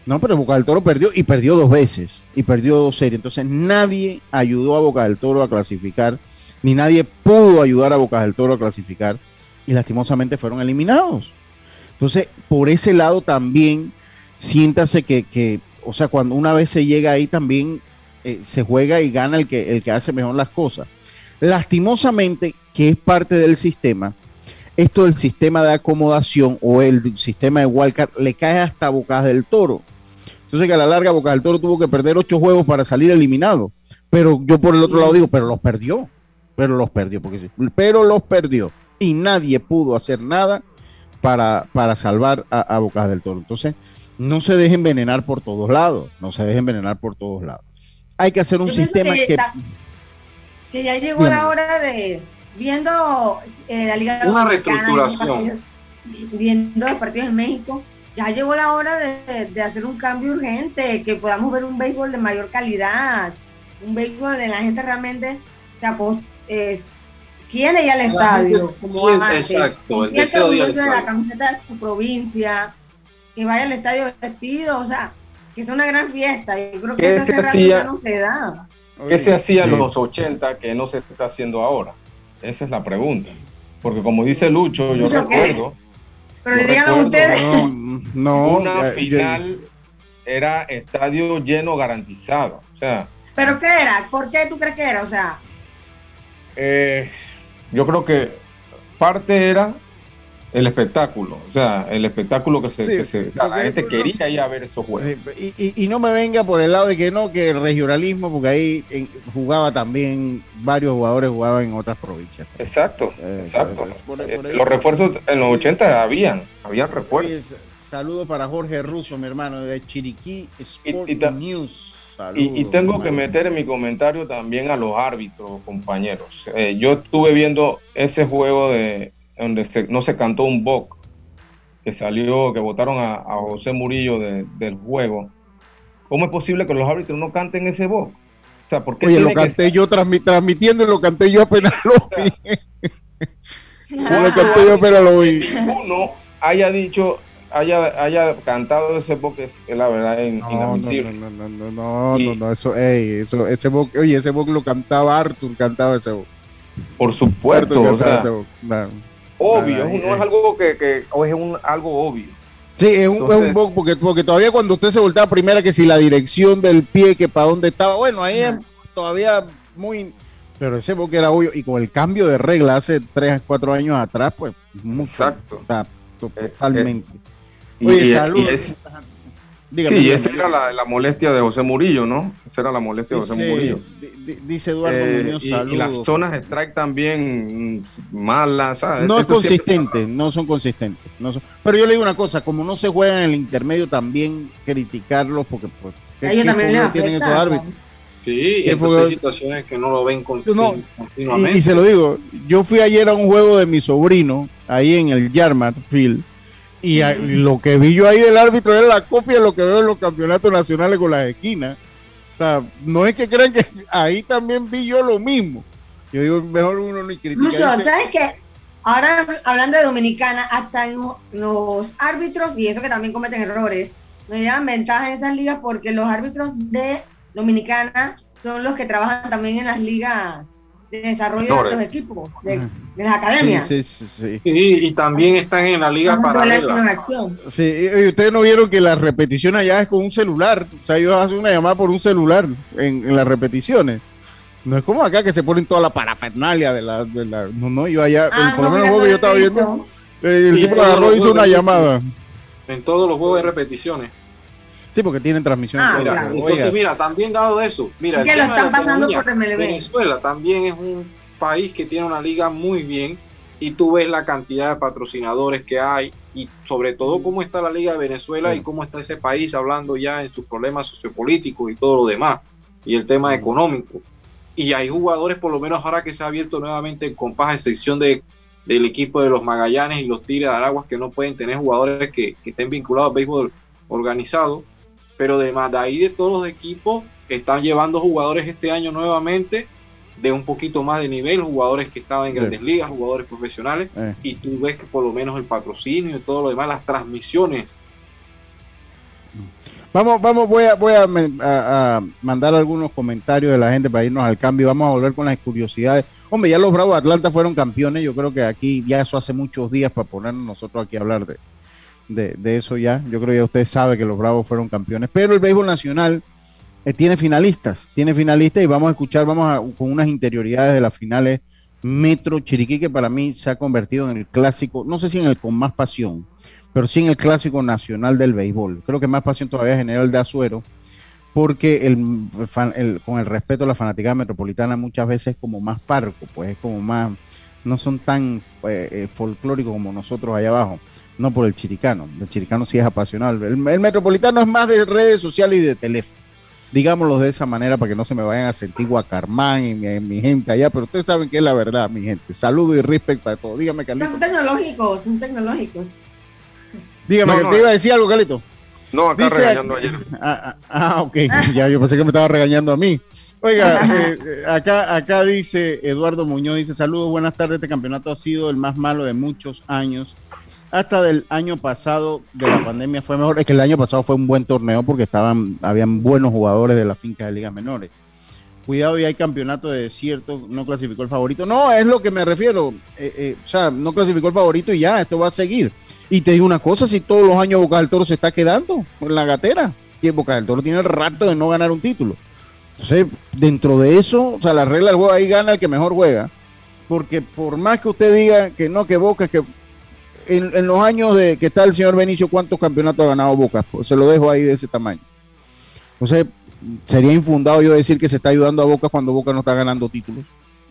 No, pero Boca del Toro perdió y perdió dos veces y perdió dos series. Entonces nadie ayudó a Boca del Toro a clasificar, ni nadie pudo ayudar a Boca del Toro a clasificar y lastimosamente fueron eliminados. Entonces, por ese lado también siéntase que, que o sea, cuando una vez se llega ahí también eh, se juega y gana el que, el que hace mejor las cosas. Lastimosamente, que es parte del sistema, esto del sistema de acomodación o el sistema de wildcard le cae hasta Bocas del Toro. Entonces que a la larga Bocas del Toro tuvo que perder ocho juegos para salir eliminado. Pero yo por el otro lado digo, pero los perdió. Pero los perdió, porque sí, pero los perdió. Y nadie pudo hacer nada para, para salvar a, Bocas del Toro. Entonces, no se dejen envenenar por todos lados. No se dejen envenenar por todos lados. Hay que hacer un sistema que, que ya llegó la hora de, viendo eh, la Liga Una reestructuración. Viendo los partidos en México, ya llegó la hora de, de, hacer un cambio urgente, que podamos ver un béisbol de mayor calidad, un béisbol de la gente realmente se es, quiere ir al estadio. Como exacto, el deseo de, la camiseta de su provincia, que vaya al estadio vestido, o sea, que es una gran fiesta. Yo creo que esa hacía, no se da. ¿Qué se hacía en los 80 que no se está haciendo ahora? Esa es la pregunta. Porque como dice Lucho, yo recuerdo... Pero digan ustedes. No, una final era estadio lleno garantizado. O sea. ¿Pero qué era? ¿Por qué tú crees que era? O sea. Eh, yo creo que parte era el espectáculo, o sea, el espectáculo que se, la gente quería ir a ver esos juegos. y, no me venga por el lado de que no, que el regionalismo, porque ahí jugaba también, varios jugadores jugaban en otras provincias. Exacto, eh, exacto. Eh, los refuerzos en los 80 habían, habían refuerzos. saludos para Jorge Russo, mi hermano, de Chiriquí Sport News. Y, tengo que meter en mi comentario también a los árbitros, compañeros. Eh, yo estuve viendo ese juego de donde no se cantó un boc que salió, que votaron a, José Murillo del juego. ¿Cómo es posible que los árbitros no canten ese boc? O sea, ¿por Oye, lo canté yo transmitiendo y lo canté yo apenas lo vi. *laughs* lo canté yo apenas lo vi. Uno haya dicho, haya, haya cantado ese boc es, la verdad no, inadmisible. No, no, no, no, no, no, eso, ey, eso, ese boc, oye, ese boc lo cantaba Arthur, cantaba ese boc. Por supuesto, o sea, obvio, no es algo que, que o es un, algo obvio. Sí, es un, es un bug porque, porque todavía cuando usted se voltea primera que si la dirección del pie, que para dónde estaba, bueno, ahí es todavía muy... Pero ese bug era obvio y con el cambio de regla hace 3, 4 años atrás, pues mucho. Exacto. Eh, totalmente. Oye, saludos. sí, esa era la, molestia de José Murillo, ¿no? Esa era la molestia de José Murillo. Dice Eduardo eh, Muñoz, y, las zonas de strike también mm, malas. No es consistente, no son consistentes. No Pero yo le digo una cosa, como no se juega en el intermedio, también criticarlos porque pues, ellos también tienen estos árbitros. Sí, y hay situaciones que no lo ven continuamente. Y, se lo digo, yo fui ayer a un juego de mi sobrino, ahí en el Yarmouth Field, y lo que vi yo ahí del árbitro era la copia de lo que veo en los campeonatos nacionales con las esquinas no es que crean que *laughs* ahí también vi yo lo mismo. Yo digo, mejor uno ni critica. ¿sabes qué? Ahora hablando de Dominicana, hasta los árbitros, y eso que también cometen errores, nos llevan ventaja en esas ligas porque los árbitros de Dominicana son los que trabajan también en las ligas de desarrollo de los equipos, de, las academias. Sí, sí, sí, y también están en la liga paralela. Sí, y ustedes no vieron que la repetición allá es con un celular. O sea, ellos hacen una llamada por un celular en, las repeticiones. No es como acá que se ponen toda la parafernalia de la. De la no, no, yo allá, ah, por lo menos juego que yo estaba viendo, el tipo de arroz hizo una llamada. En todos los juegos de repeticiones. Sí, porque tienen transmisión. Ah, entonces, mira, también dado de eso, mira, que lo están pasando por Venezuela también es un país que tiene una liga muy bien y tú ves la cantidad de patrocinadores que hay y sobre todo cómo está la liga de Venezuela y cómo está ese país hablando ya en sus problemas sociopolíticos y todo lo demás y el tema económico. Y hay jugadores, por lo menos ahora que se ha abierto nuevamente en compás, en sección de, del equipo de los Magallanes y los Tigres de Araguas, que no pueden tener jugadores que, que estén vinculados al béisbol organizado pero además de ahí de todos los equipos están llevando jugadores este año nuevamente de un poquito más de nivel, jugadores que estaban en grandes ligas, jugadores profesionales, eh. y tú ves que por lo menos el patrocinio y todo lo demás, las transmisiones. Vamos, vamos, voy a, voy a, mandar algunos comentarios de la gente para irnos al cambio. Vamos a volver con las curiosidades. Hombre, ya los Bravos de Atlanta fueron campeones. Yo creo que aquí ya eso hace muchos días para ponernos nosotros aquí a hablar de, de, eso ya. Yo creo que ya usted sabe que los Bravos fueron campeones. Pero el béisbol nacional eh, tiene finalistas, tiene finalistas y vamos a escuchar, vamos a, con unas interioridades de las finales Metro Chiriquí, que para mí se ha convertido en el clásico, no sé si en el con más pasión, pero sí en el clásico nacional del béisbol. Creo que más pasión todavía genera el de Azuero, porque el, con el respeto a la fanática metropolitana muchas veces es como más parco, pues es como más, no son tan eh, eh, folclóricos como nosotros allá abajo no por el chiricano. El chiricano sí es apasionado. El, metropolitano es más de redes sociales y de teléfono. Digámoslo de esa manera para que no se me vayan a sentir guacarmán y mi, gente allá, pero ustedes saben que es la verdad, mi gente. Saludo y respeto para todos. Dígame, Carlito. Son tecnológicos, son tecnológicos. Dígame, te iba a decir algo, Carlito. No, acá regañando ayer. Ah, ah, ah, ok. ya, yo pensé que me estaba regañando a mí. Oiga, *laughs* eh, eh, acá, acá dice Eduardo Muñoz, dice, saludos, buenas tardes, este campeonato ha sido el más malo de muchos años. Hasta del año pasado de la pandemia fue mejor. Es que el año pasado fue un buen torneo porque estaban, habían buenos jugadores de la finca de ligas menores. Cuidado, y hay campeonato de desierto, no clasificó el favorito. No, es lo que me refiero. Eh, o sea, no clasificó el favorito y ya, esto va a seguir. Y te digo una cosa, si todos los años Boca del Toro se está quedando en la gatera, y Boca del Toro tiene el rato de no ganar un título. Entonces, dentro de eso, o sea, la regla del juego ahí gana el que mejor juega. Porque por más que usted diga que no, que Boca, que en, los años de que está el señor Benicio, ¿cuántos campeonatos ha ganado Boca? Pues se lo dejo ahí de ese tamaño. Entonces, sería infundado yo decir que se está ayudando a Boca cuando Boca no está ganando títulos.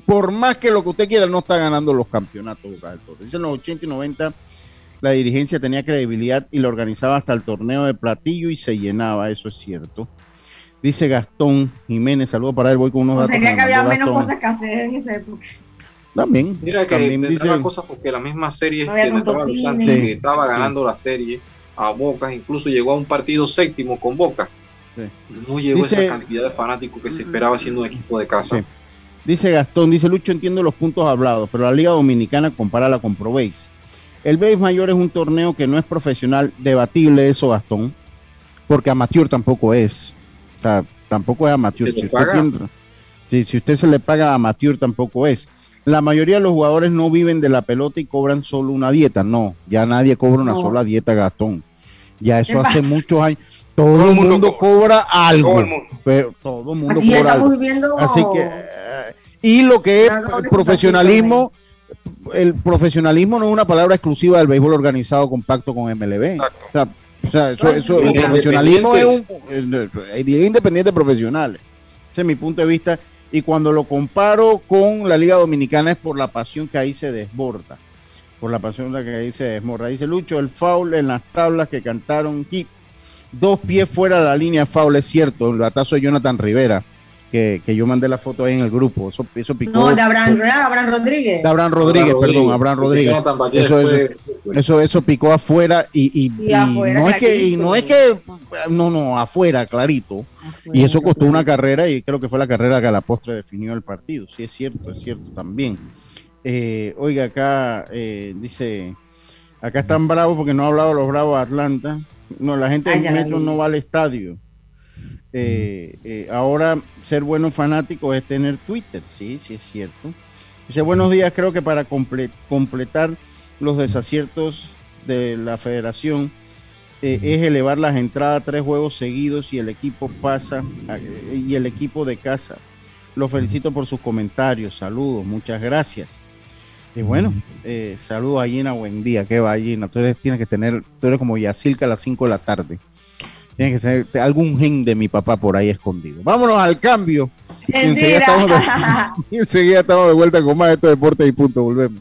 Por más que lo que usted quiera, no está ganando los campeonatos Boca del Toro. Dicen los 80 y 90 la dirigencia tenía credibilidad y lo organizaba hasta el torneo de platillo y se llenaba, eso es cierto. Dice Gastón Jiménez, saludo para él, voy con unos datos. Sería que había menos cosas que hacer en esa época. También. Mira que también dice cosas porque la misma serie que estaba ganando la serie a Boca, incluso llegó a un partido séptimo con Boca. No llegó esa cantidad de fanáticos que se esperaba siendo un equipo de casa. Dice Gastón, dice Lucho, entiendo los puntos hablados, pero la Liga Dominicana compárala con Proveis. El Base Mayor es un torneo que no es profesional, debatible eso, Gastón, porque amateur tampoco es. O sea, tampoco es amateur. Si usted, si usted se le paga a amateur, tampoco es. La mayoría de los jugadores no viven de la pelota y cobran solo una dieta. No, ya nadie cobra una sola dieta, Gastón. Ya eso hace muchos años. Todo, el mundo, cobra, algo. Todo el mundo, pero todo el mundo cobra algo. Así que, eh, y lo que es profesionalismo el profesionalismo no es una palabra exclusiva del béisbol organizado compacto con MLB. O sea, eso, el profesionalismo es un independiente profesional. Ese es mi punto de vista. Y cuando lo comparo con la Liga Dominicana es por la pasión que ahí se desborda. Por la pasión que ahí se desborda. Dice Lucho, el foul en las tablas que cantaron Dos pies fuera de la línea foul, es cierto. El batazo de Jonathan Rivera que, yo mandé la foto ahí en el grupo. Eso, eso picó. No, de Abraham, Rodríguez. De Abraham Rodríguez, perdón, Abraham Rodríguez. Eso, eso, picó afuera y, y, no es que, y no es que, no, no, afuera, clarito. y eso costó una carrera y creo que fue la carrera que a la postre definió el partido. Sí, es cierto, es cierto también. Eh, oiga, acá eh, dice, acá están bravos porque no ha hablado los bravos de Atlanta. No, la gente del metro no va al estadio. Eh, eh, ahora ser bueno fanático es tener Twitter, sí, sí es cierto. Dice, buenos días, creo que para completar los desaciertos de la federación eh, es elevar las entradas a tres juegos seguidos y el equipo pasa y el equipo de casa. Lo felicito por sus comentarios, saludos, muchas gracias. Y bueno, saludos a Gina, buen día, que va Gina, tú eres, tienes que tener, tú eres como Yacilca a las 5 de la tarde. Tiene que ser algún gen de mi papá por ahí escondido. Vámonos al cambio. Y *laughs* *laughs* enseguida, estamos de, vuelta con más de estos deportes y punto. Volvemos.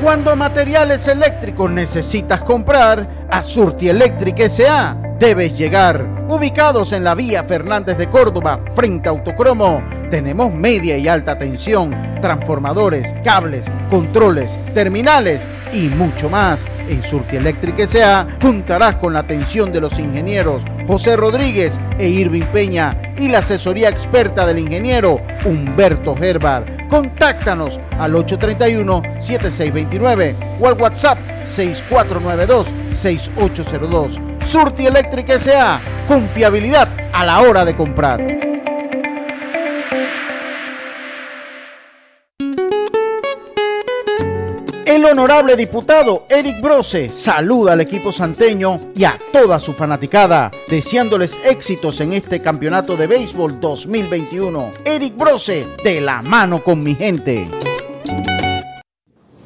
Cuando materiales eléctricos necesitas comprar, a Surti Electric S.A. debes llegar. Ubicados en la vía Fernández de Córdoba, frente a Autocromo, tenemos media y alta tensión, transformadores, cables, controles, terminales y mucho más. En Surti Electric S.A. contarás con la atención de los ingenieros José Rodríguez e Irving Peña y la asesoría experta del ingeniero Humberto Herbar. Contáctanos al 831-7629 o al WhatsApp 6492-6802. Surti Electric S.A. Confiabilidad a la hora de comprar. El honorable diputado Eric Brose saluda al equipo santeño y a toda su fanaticada, deseándoles éxitos en este campeonato de béisbol 2021. Eric Brose, de la mano con mi gente.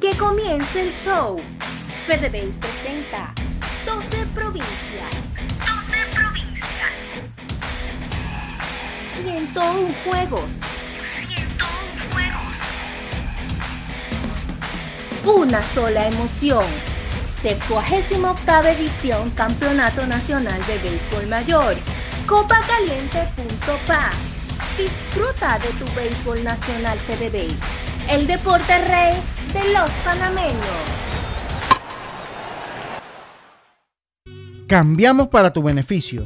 Que comience el show. FedeBase presenta 12 provincias. 12 provincias. 101 juegos. Una sola emoción. 78 edición Campeonato Nacional de Béisbol Mayor. Copacaliente.pa. Disfruta de tu béisbol nacional FedeBase. El deporte rey de los panameños. Cambiamos para tu beneficio.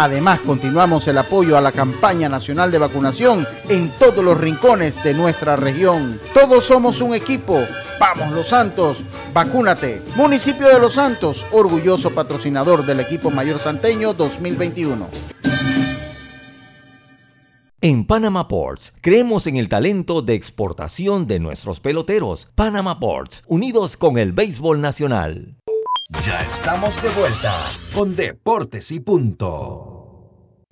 Además, continuamos el apoyo a la campaña nacional de vacunación en todos los rincones de nuestra región. Todos somos un equipo. Vamos Los Santos, vacúnate. Municipio de Los Santos, orgulloso patrocinador del equipo mayor santeño 2021. En Panama Ports, creemos en el talento de exportación de nuestros peloteros. Panama Ports, unidos con el béisbol nacional. Ya estamos de vuelta con Deportes y Punto.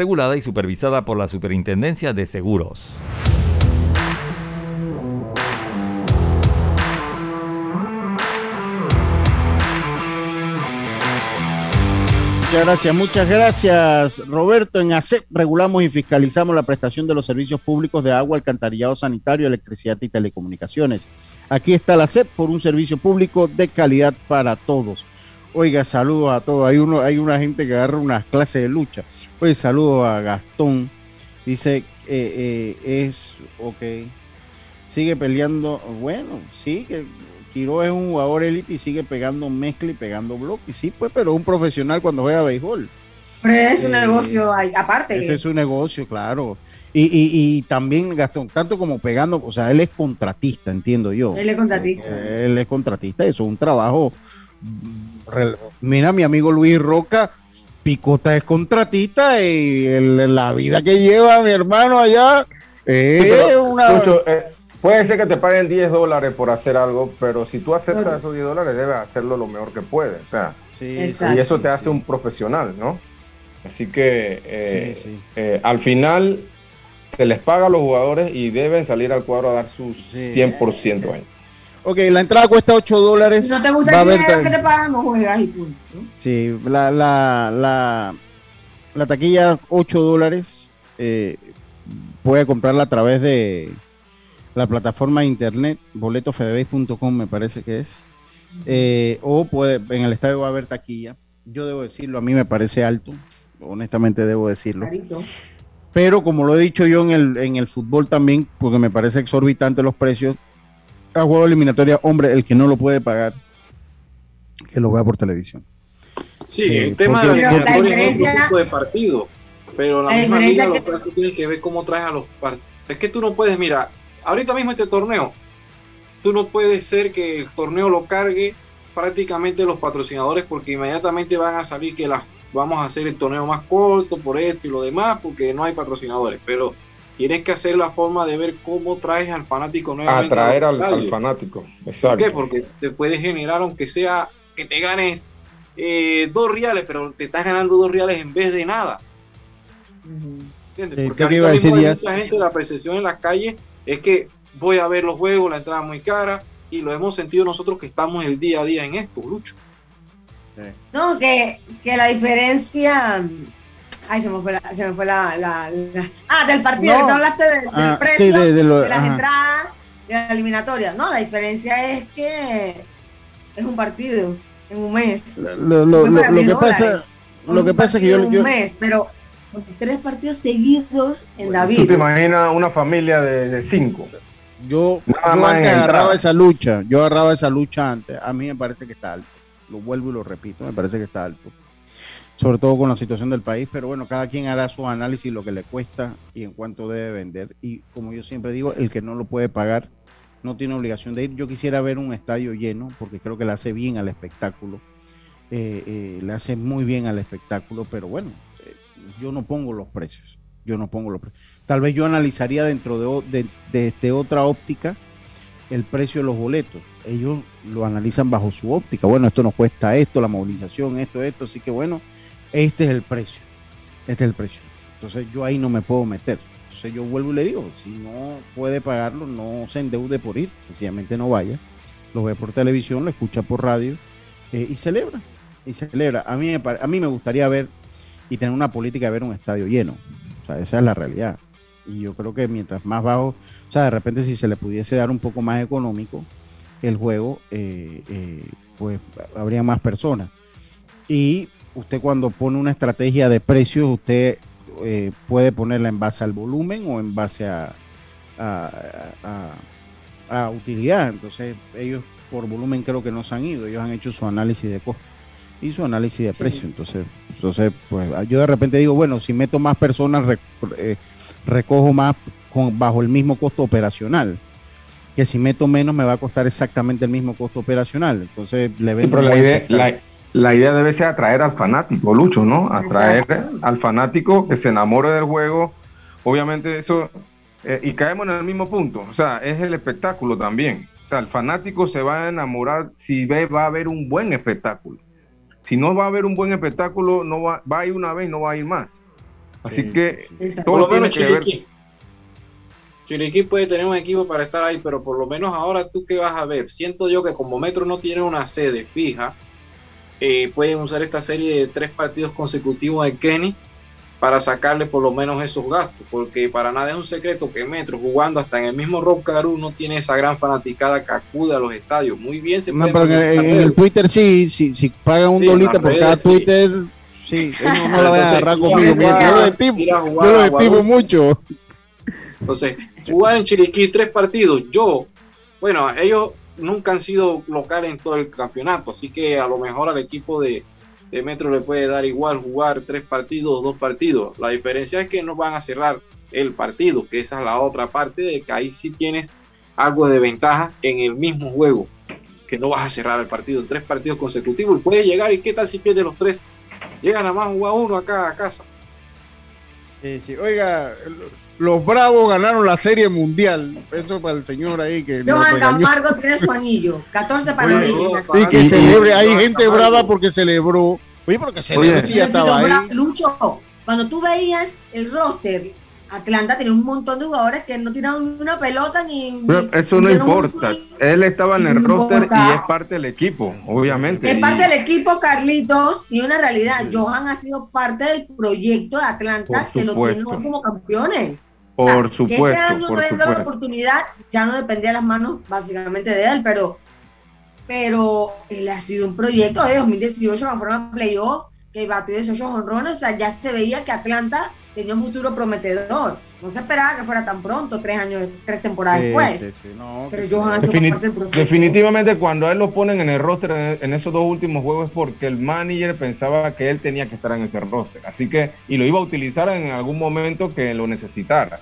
regulada y supervisada por la Superintendencia de Seguros. Muchas gracias, muchas gracias, Roberto. En ACEP regulamos y fiscalizamos la prestación de los servicios públicos de agua, alcantarillado sanitario, electricidad y telecomunicaciones. Aquí está la ACEP por un servicio público de calidad para todos. Oiga, saludos a todos. Hay uno, hay una gente que agarra unas clases de lucha. Oye, saludo a Gastón. Dice, eh, eh, es, ok. Sigue peleando. Bueno, sí, que Quiro es un jugador élite y sigue pegando mezcla y pegando bloques. Sí, pues, pero un profesional cuando juega béisbol. Pero es un eh, negocio aparte. Ese es un negocio, claro. Y, y, y, también Gastón, tanto como pegando, o sea, él es contratista, entiendo yo. Él es contratista. Él es contratista, eso es un trabajo Mira, mi amigo Luis Roca, Picota es contratista y la vida que lleva mi hermano allá Eh, eh, puede ser que te paguen 10 dólares por hacer algo, pero si tú aceptas esos 10 dólares, debes hacerlo lo mejor que puedes. O sea, y eso te hace un profesional, ¿no? Así que eh, al final se les paga a los jugadores y deben salir al cuadro a dar su 100% ahí. Ok, la entrada cuesta 8 dólares. Si no te gusta el dinero que te pagan, no juegas y punto. Sí, la, la, la, la taquilla 8 dólares. Eh, puede comprarla a través de la plataforma de internet, boletofedebase.com me parece que es. Eh, o puede, en el estadio va a haber taquilla. Yo debo decirlo, a mí me parece alto, honestamente debo decirlo. Pero como lo he dicho yo en el, en el fútbol también, porque me parece exorbitante los precios, a juego eliminatoria, hombre, el que no lo puede pagar, que lo vea por televisión. Sí, el eh, tema de la eliminatoria es tipo de partido, pero la, misma liga lo que tienes que ver cómo traes a los partidos. Es que tú no puedes, mira, ahorita mismo este torneo, tú no puedes ser que el torneo lo cargue prácticamente los patrocinadores porque inmediatamente van a salir que las vamos a hacer el torneo más corto por esto y lo demás porque no hay patrocinadores, pero tienes que hacer la forma de ver cómo traes al fanático nuevamente. Atraer al, fanático, exacto. ¿Por qué? Porque te puedes generar, aunque sea que te ganes eh, dos reales, pero te estás ganando dos reales en vez de nada. ¿Entiendes? Porque mismo hay mucha gente, la percepción en las calles es que voy a ver los juegos, la entrada muy cara, y lo hemos sentido nosotros que estamos el día a día en esto, Lucho. No, que, que la diferencia. Ay, se me fue la. Se me fue la, la, ah, del partido, no. hablaste de, del ah, precio, de, las entradas, de la eliminatoria. No, la diferencia es que es un partido en un mes. Lo, lo, lo, que pasa, lo que pasa es que yo. Un mes, pero son tres partidos seguidos en David. ¿Tú te imaginas una familia de, de cinco? Yo, yo antes agarraba esa lucha, yo agarraba esa lucha antes. A mí me parece que está alto lo vuelvo y lo repito, me parece que está alto. Sobre todo con la situación del país, pero bueno, cada quien hará su análisis, lo que le cuesta y en cuánto debe vender. Y como yo siempre digo, el que no lo puede pagar no tiene obligación de ir. Yo quisiera ver un estadio lleno porque creo que le hace bien al espectáculo. Eh, eh, le hace muy bien al espectáculo, pero bueno, eh, yo no pongo los precios. Yo no pongo los precios. Tal vez yo analizaría dentro de, de, este otra óptica el precio de los boletos ellos lo analizan bajo su óptica. Bueno, esto nos cuesta esto, la movilización, esto, esto, así que bueno, este es el precio. Este es el precio. Entonces yo ahí no me puedo meter. Entonces yo vuelvo y le digo, si no puede pagarlo, no se endeude por ir, sencillamente no vaya. Lo ve por televisión, lo escucha por radio eh, y celebra. Y celebra. A mí, a mí me gustaría ver y tener una política de ver un estadio lleno. O sea, esa es la realidad. Y yo creo que mientras más bajo, o sea, de repente si se le pudiese dar un poco más económico, el juego, eh, eh, pues habría más personas. Y usted cuando pone una estrategia de precios, usted eh, puede ponerla en base al volumen o en base a, a, utilidad. Entonces ellos por volumen creo que no se han ido, ellos han hecho su análisis de costo y su análisis de precio. Entonces, entonces pues yo de repente digo, bueno, si meto más personas, recojo más con, bajo el mismo costo operacional que si meto menos me va a costar exactamente el mismo costo operacional. Entonces le vendo. la, idea, la, idea, debe ser atraer al fanático, Lucho, ¿no? Atraer al fanático que se enamore del juego. Obviamente eso, eh, y caemos en el mismo punto, o sea, es el espectáculo también. O sea, el fanático se va a enamorar si ve, va a haber un buen espectáculo. Si no va a haber un buen espectáculo, no va, va a ir una vez y no va a ir más. Así que todo lo tiene que ver. Chiriquí puede tener un equipo para estar ahí, pero por lo menos ahora tú qué vas a ver. Siento yo que como Metro no tiene una sede fija, eh, pueden usar esta serie de tres partidos consecutivos de Kenny para sacarle por lo menos esos gastos, porque para nada es un secreto que Metro jugando hasta en el mismo Rock Caru no tiene esa gran fanaticada que acude a los estadios. Muy bien se no, pero en, el Twitter sí, si sí, pagan un dolita por cada Twitter, sí, no, no la voy a agarrar conmigo. Yo lo estimo mucho. Entonces, jugar en Chiriquí tres partidos, yo, bueno, ellos nunca han sido locales en todo el campeonato, así que a lo mejor al equipo de, Metro le puede dar igual jugar tres partidos, dos partidos. La diferencia es que no van a cerrar el partido, que esa es la otra parte de que ahí sí tienes algo de ventaja en el mismo juego, que no vas a cerrar el partido en tres partidos consecutivos y puedes llegar y qué tal si pierdes los tres, llegan a más jugar uno acá a casa. Sí. Oiga, los Bravos ganaron la Serie Mundial. Eso para el señor ahí que. Johan Camargo tiene su anillo. 14 para él. Sí, que celebre. Hay gente brava porque celebró. Oye, porque celebró si ya estaba ahí. Lucho, cuando tú veías el roster Atlanta tiene un montón de jugadores que no tiran una pelota ni. eso no importa. Él estaba en el roster y es parte del equipo, obviamente. Es parte del equipo, Carlitos, y una realidad. Johan ha sido parte del proyecto de Atlanta que lo tiene como campeones. Por supuesto. Que este año por la oportunidad, ya no dependía de las manos básicamente de él, pero, pero él ha sido un proyecto de 2018 en forma playoff, que batió 18 honrones, o sea, ya se veía que Atlanta tenía un futuro prometedor. No se esperaba que fuera tan pronto, tres años, tres temporadas después. Pero Definitivamente cuando a él lo ponen en el roster en, esos dos últimos juegos es porque el manager pensaba que él tenía que estar en ese roster. Así que, y lo iba a utilizar en algún momento que lo necesitara.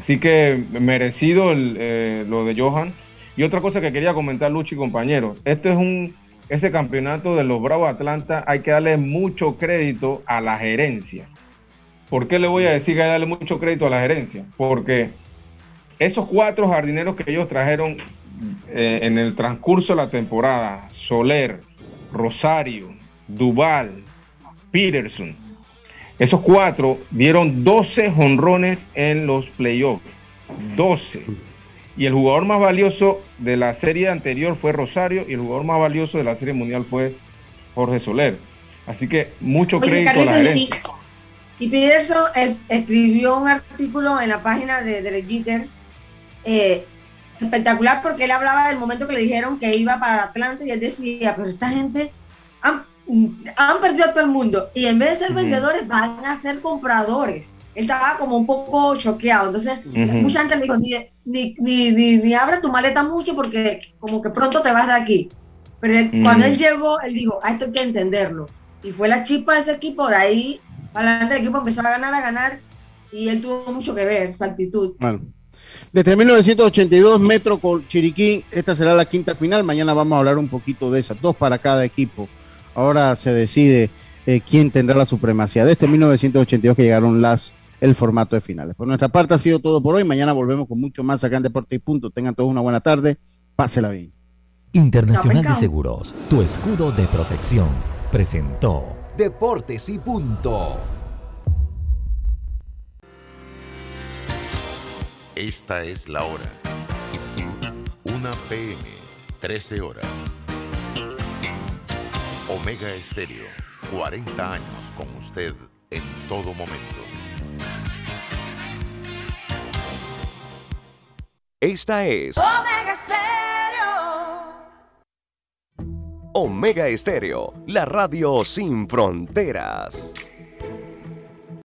Así que merecido eh, lo de Johan. Y otra cosa que quería comentar, Luchi, compañeros. Este es un, ese campeonato de los Bravos Atlanta, hay que darle mucho crédito a la gerencia ¿Por qué le voy a decir que hay que darle mucho crédito a la gerencia? Porque esos cuatro jardineros que ellos trajeron eh, en el transcurso de la temporada, Soler, Rosario, Duval, Peterson, esos cuatro dieron 12 jonrones en los playoffs. 12. Y el jugador más valioso de la serie anterior fue Rosario y el jugador más valioso de la serie mundial fue Jorge Soler. Así que mucho crédito a la gerencia. Y Peterson escribió un artículo en la página de Derek eh, espectacular porque él hablaba del momento que le dijeron que iba para Atlanta y él decía, pero esta gente han, perdido a todo el mundo y en vez de ser vendedores van a ser compradores. Él estaba como un poco choqueado. Entonces, mucha gente le dijo, ni, ni, ni, ni, abre tu maleta mucho porque como que pronto te vas de aquí. Pero cuando él llegó, él dijo, a esto hay que entenderlo. Y fue la chispa de ese equipo, de ahí adelante el equipo empezó a ganar, a ganar, y él tuvo mucho que ver, su actitud. Bueno. Desde 1982, Metro con Chiriquí, esta será la quinta final. Mañana vamos a hablar un poquito de esas, dos para cada equipo. Ahora se decide eh, quién tendrá la supremacía. Desde 1982 que llegaron las el formato de finales. Por nuestra parte ha sido todo por hoy. Mañana volvemos con mucho más acá en Deporte y Punto. Tengan todos una buena tarde. Pásela bien. Internacional de Seguros, tu escudo de protección, presentó Deportes y punto. Esta es la hora. Una PM, 13 horas. Omega Estéreo, 40 años con usted en todo momento. Esta es Omega Estéreo. Omega Estéreo, la radio sin fronteras.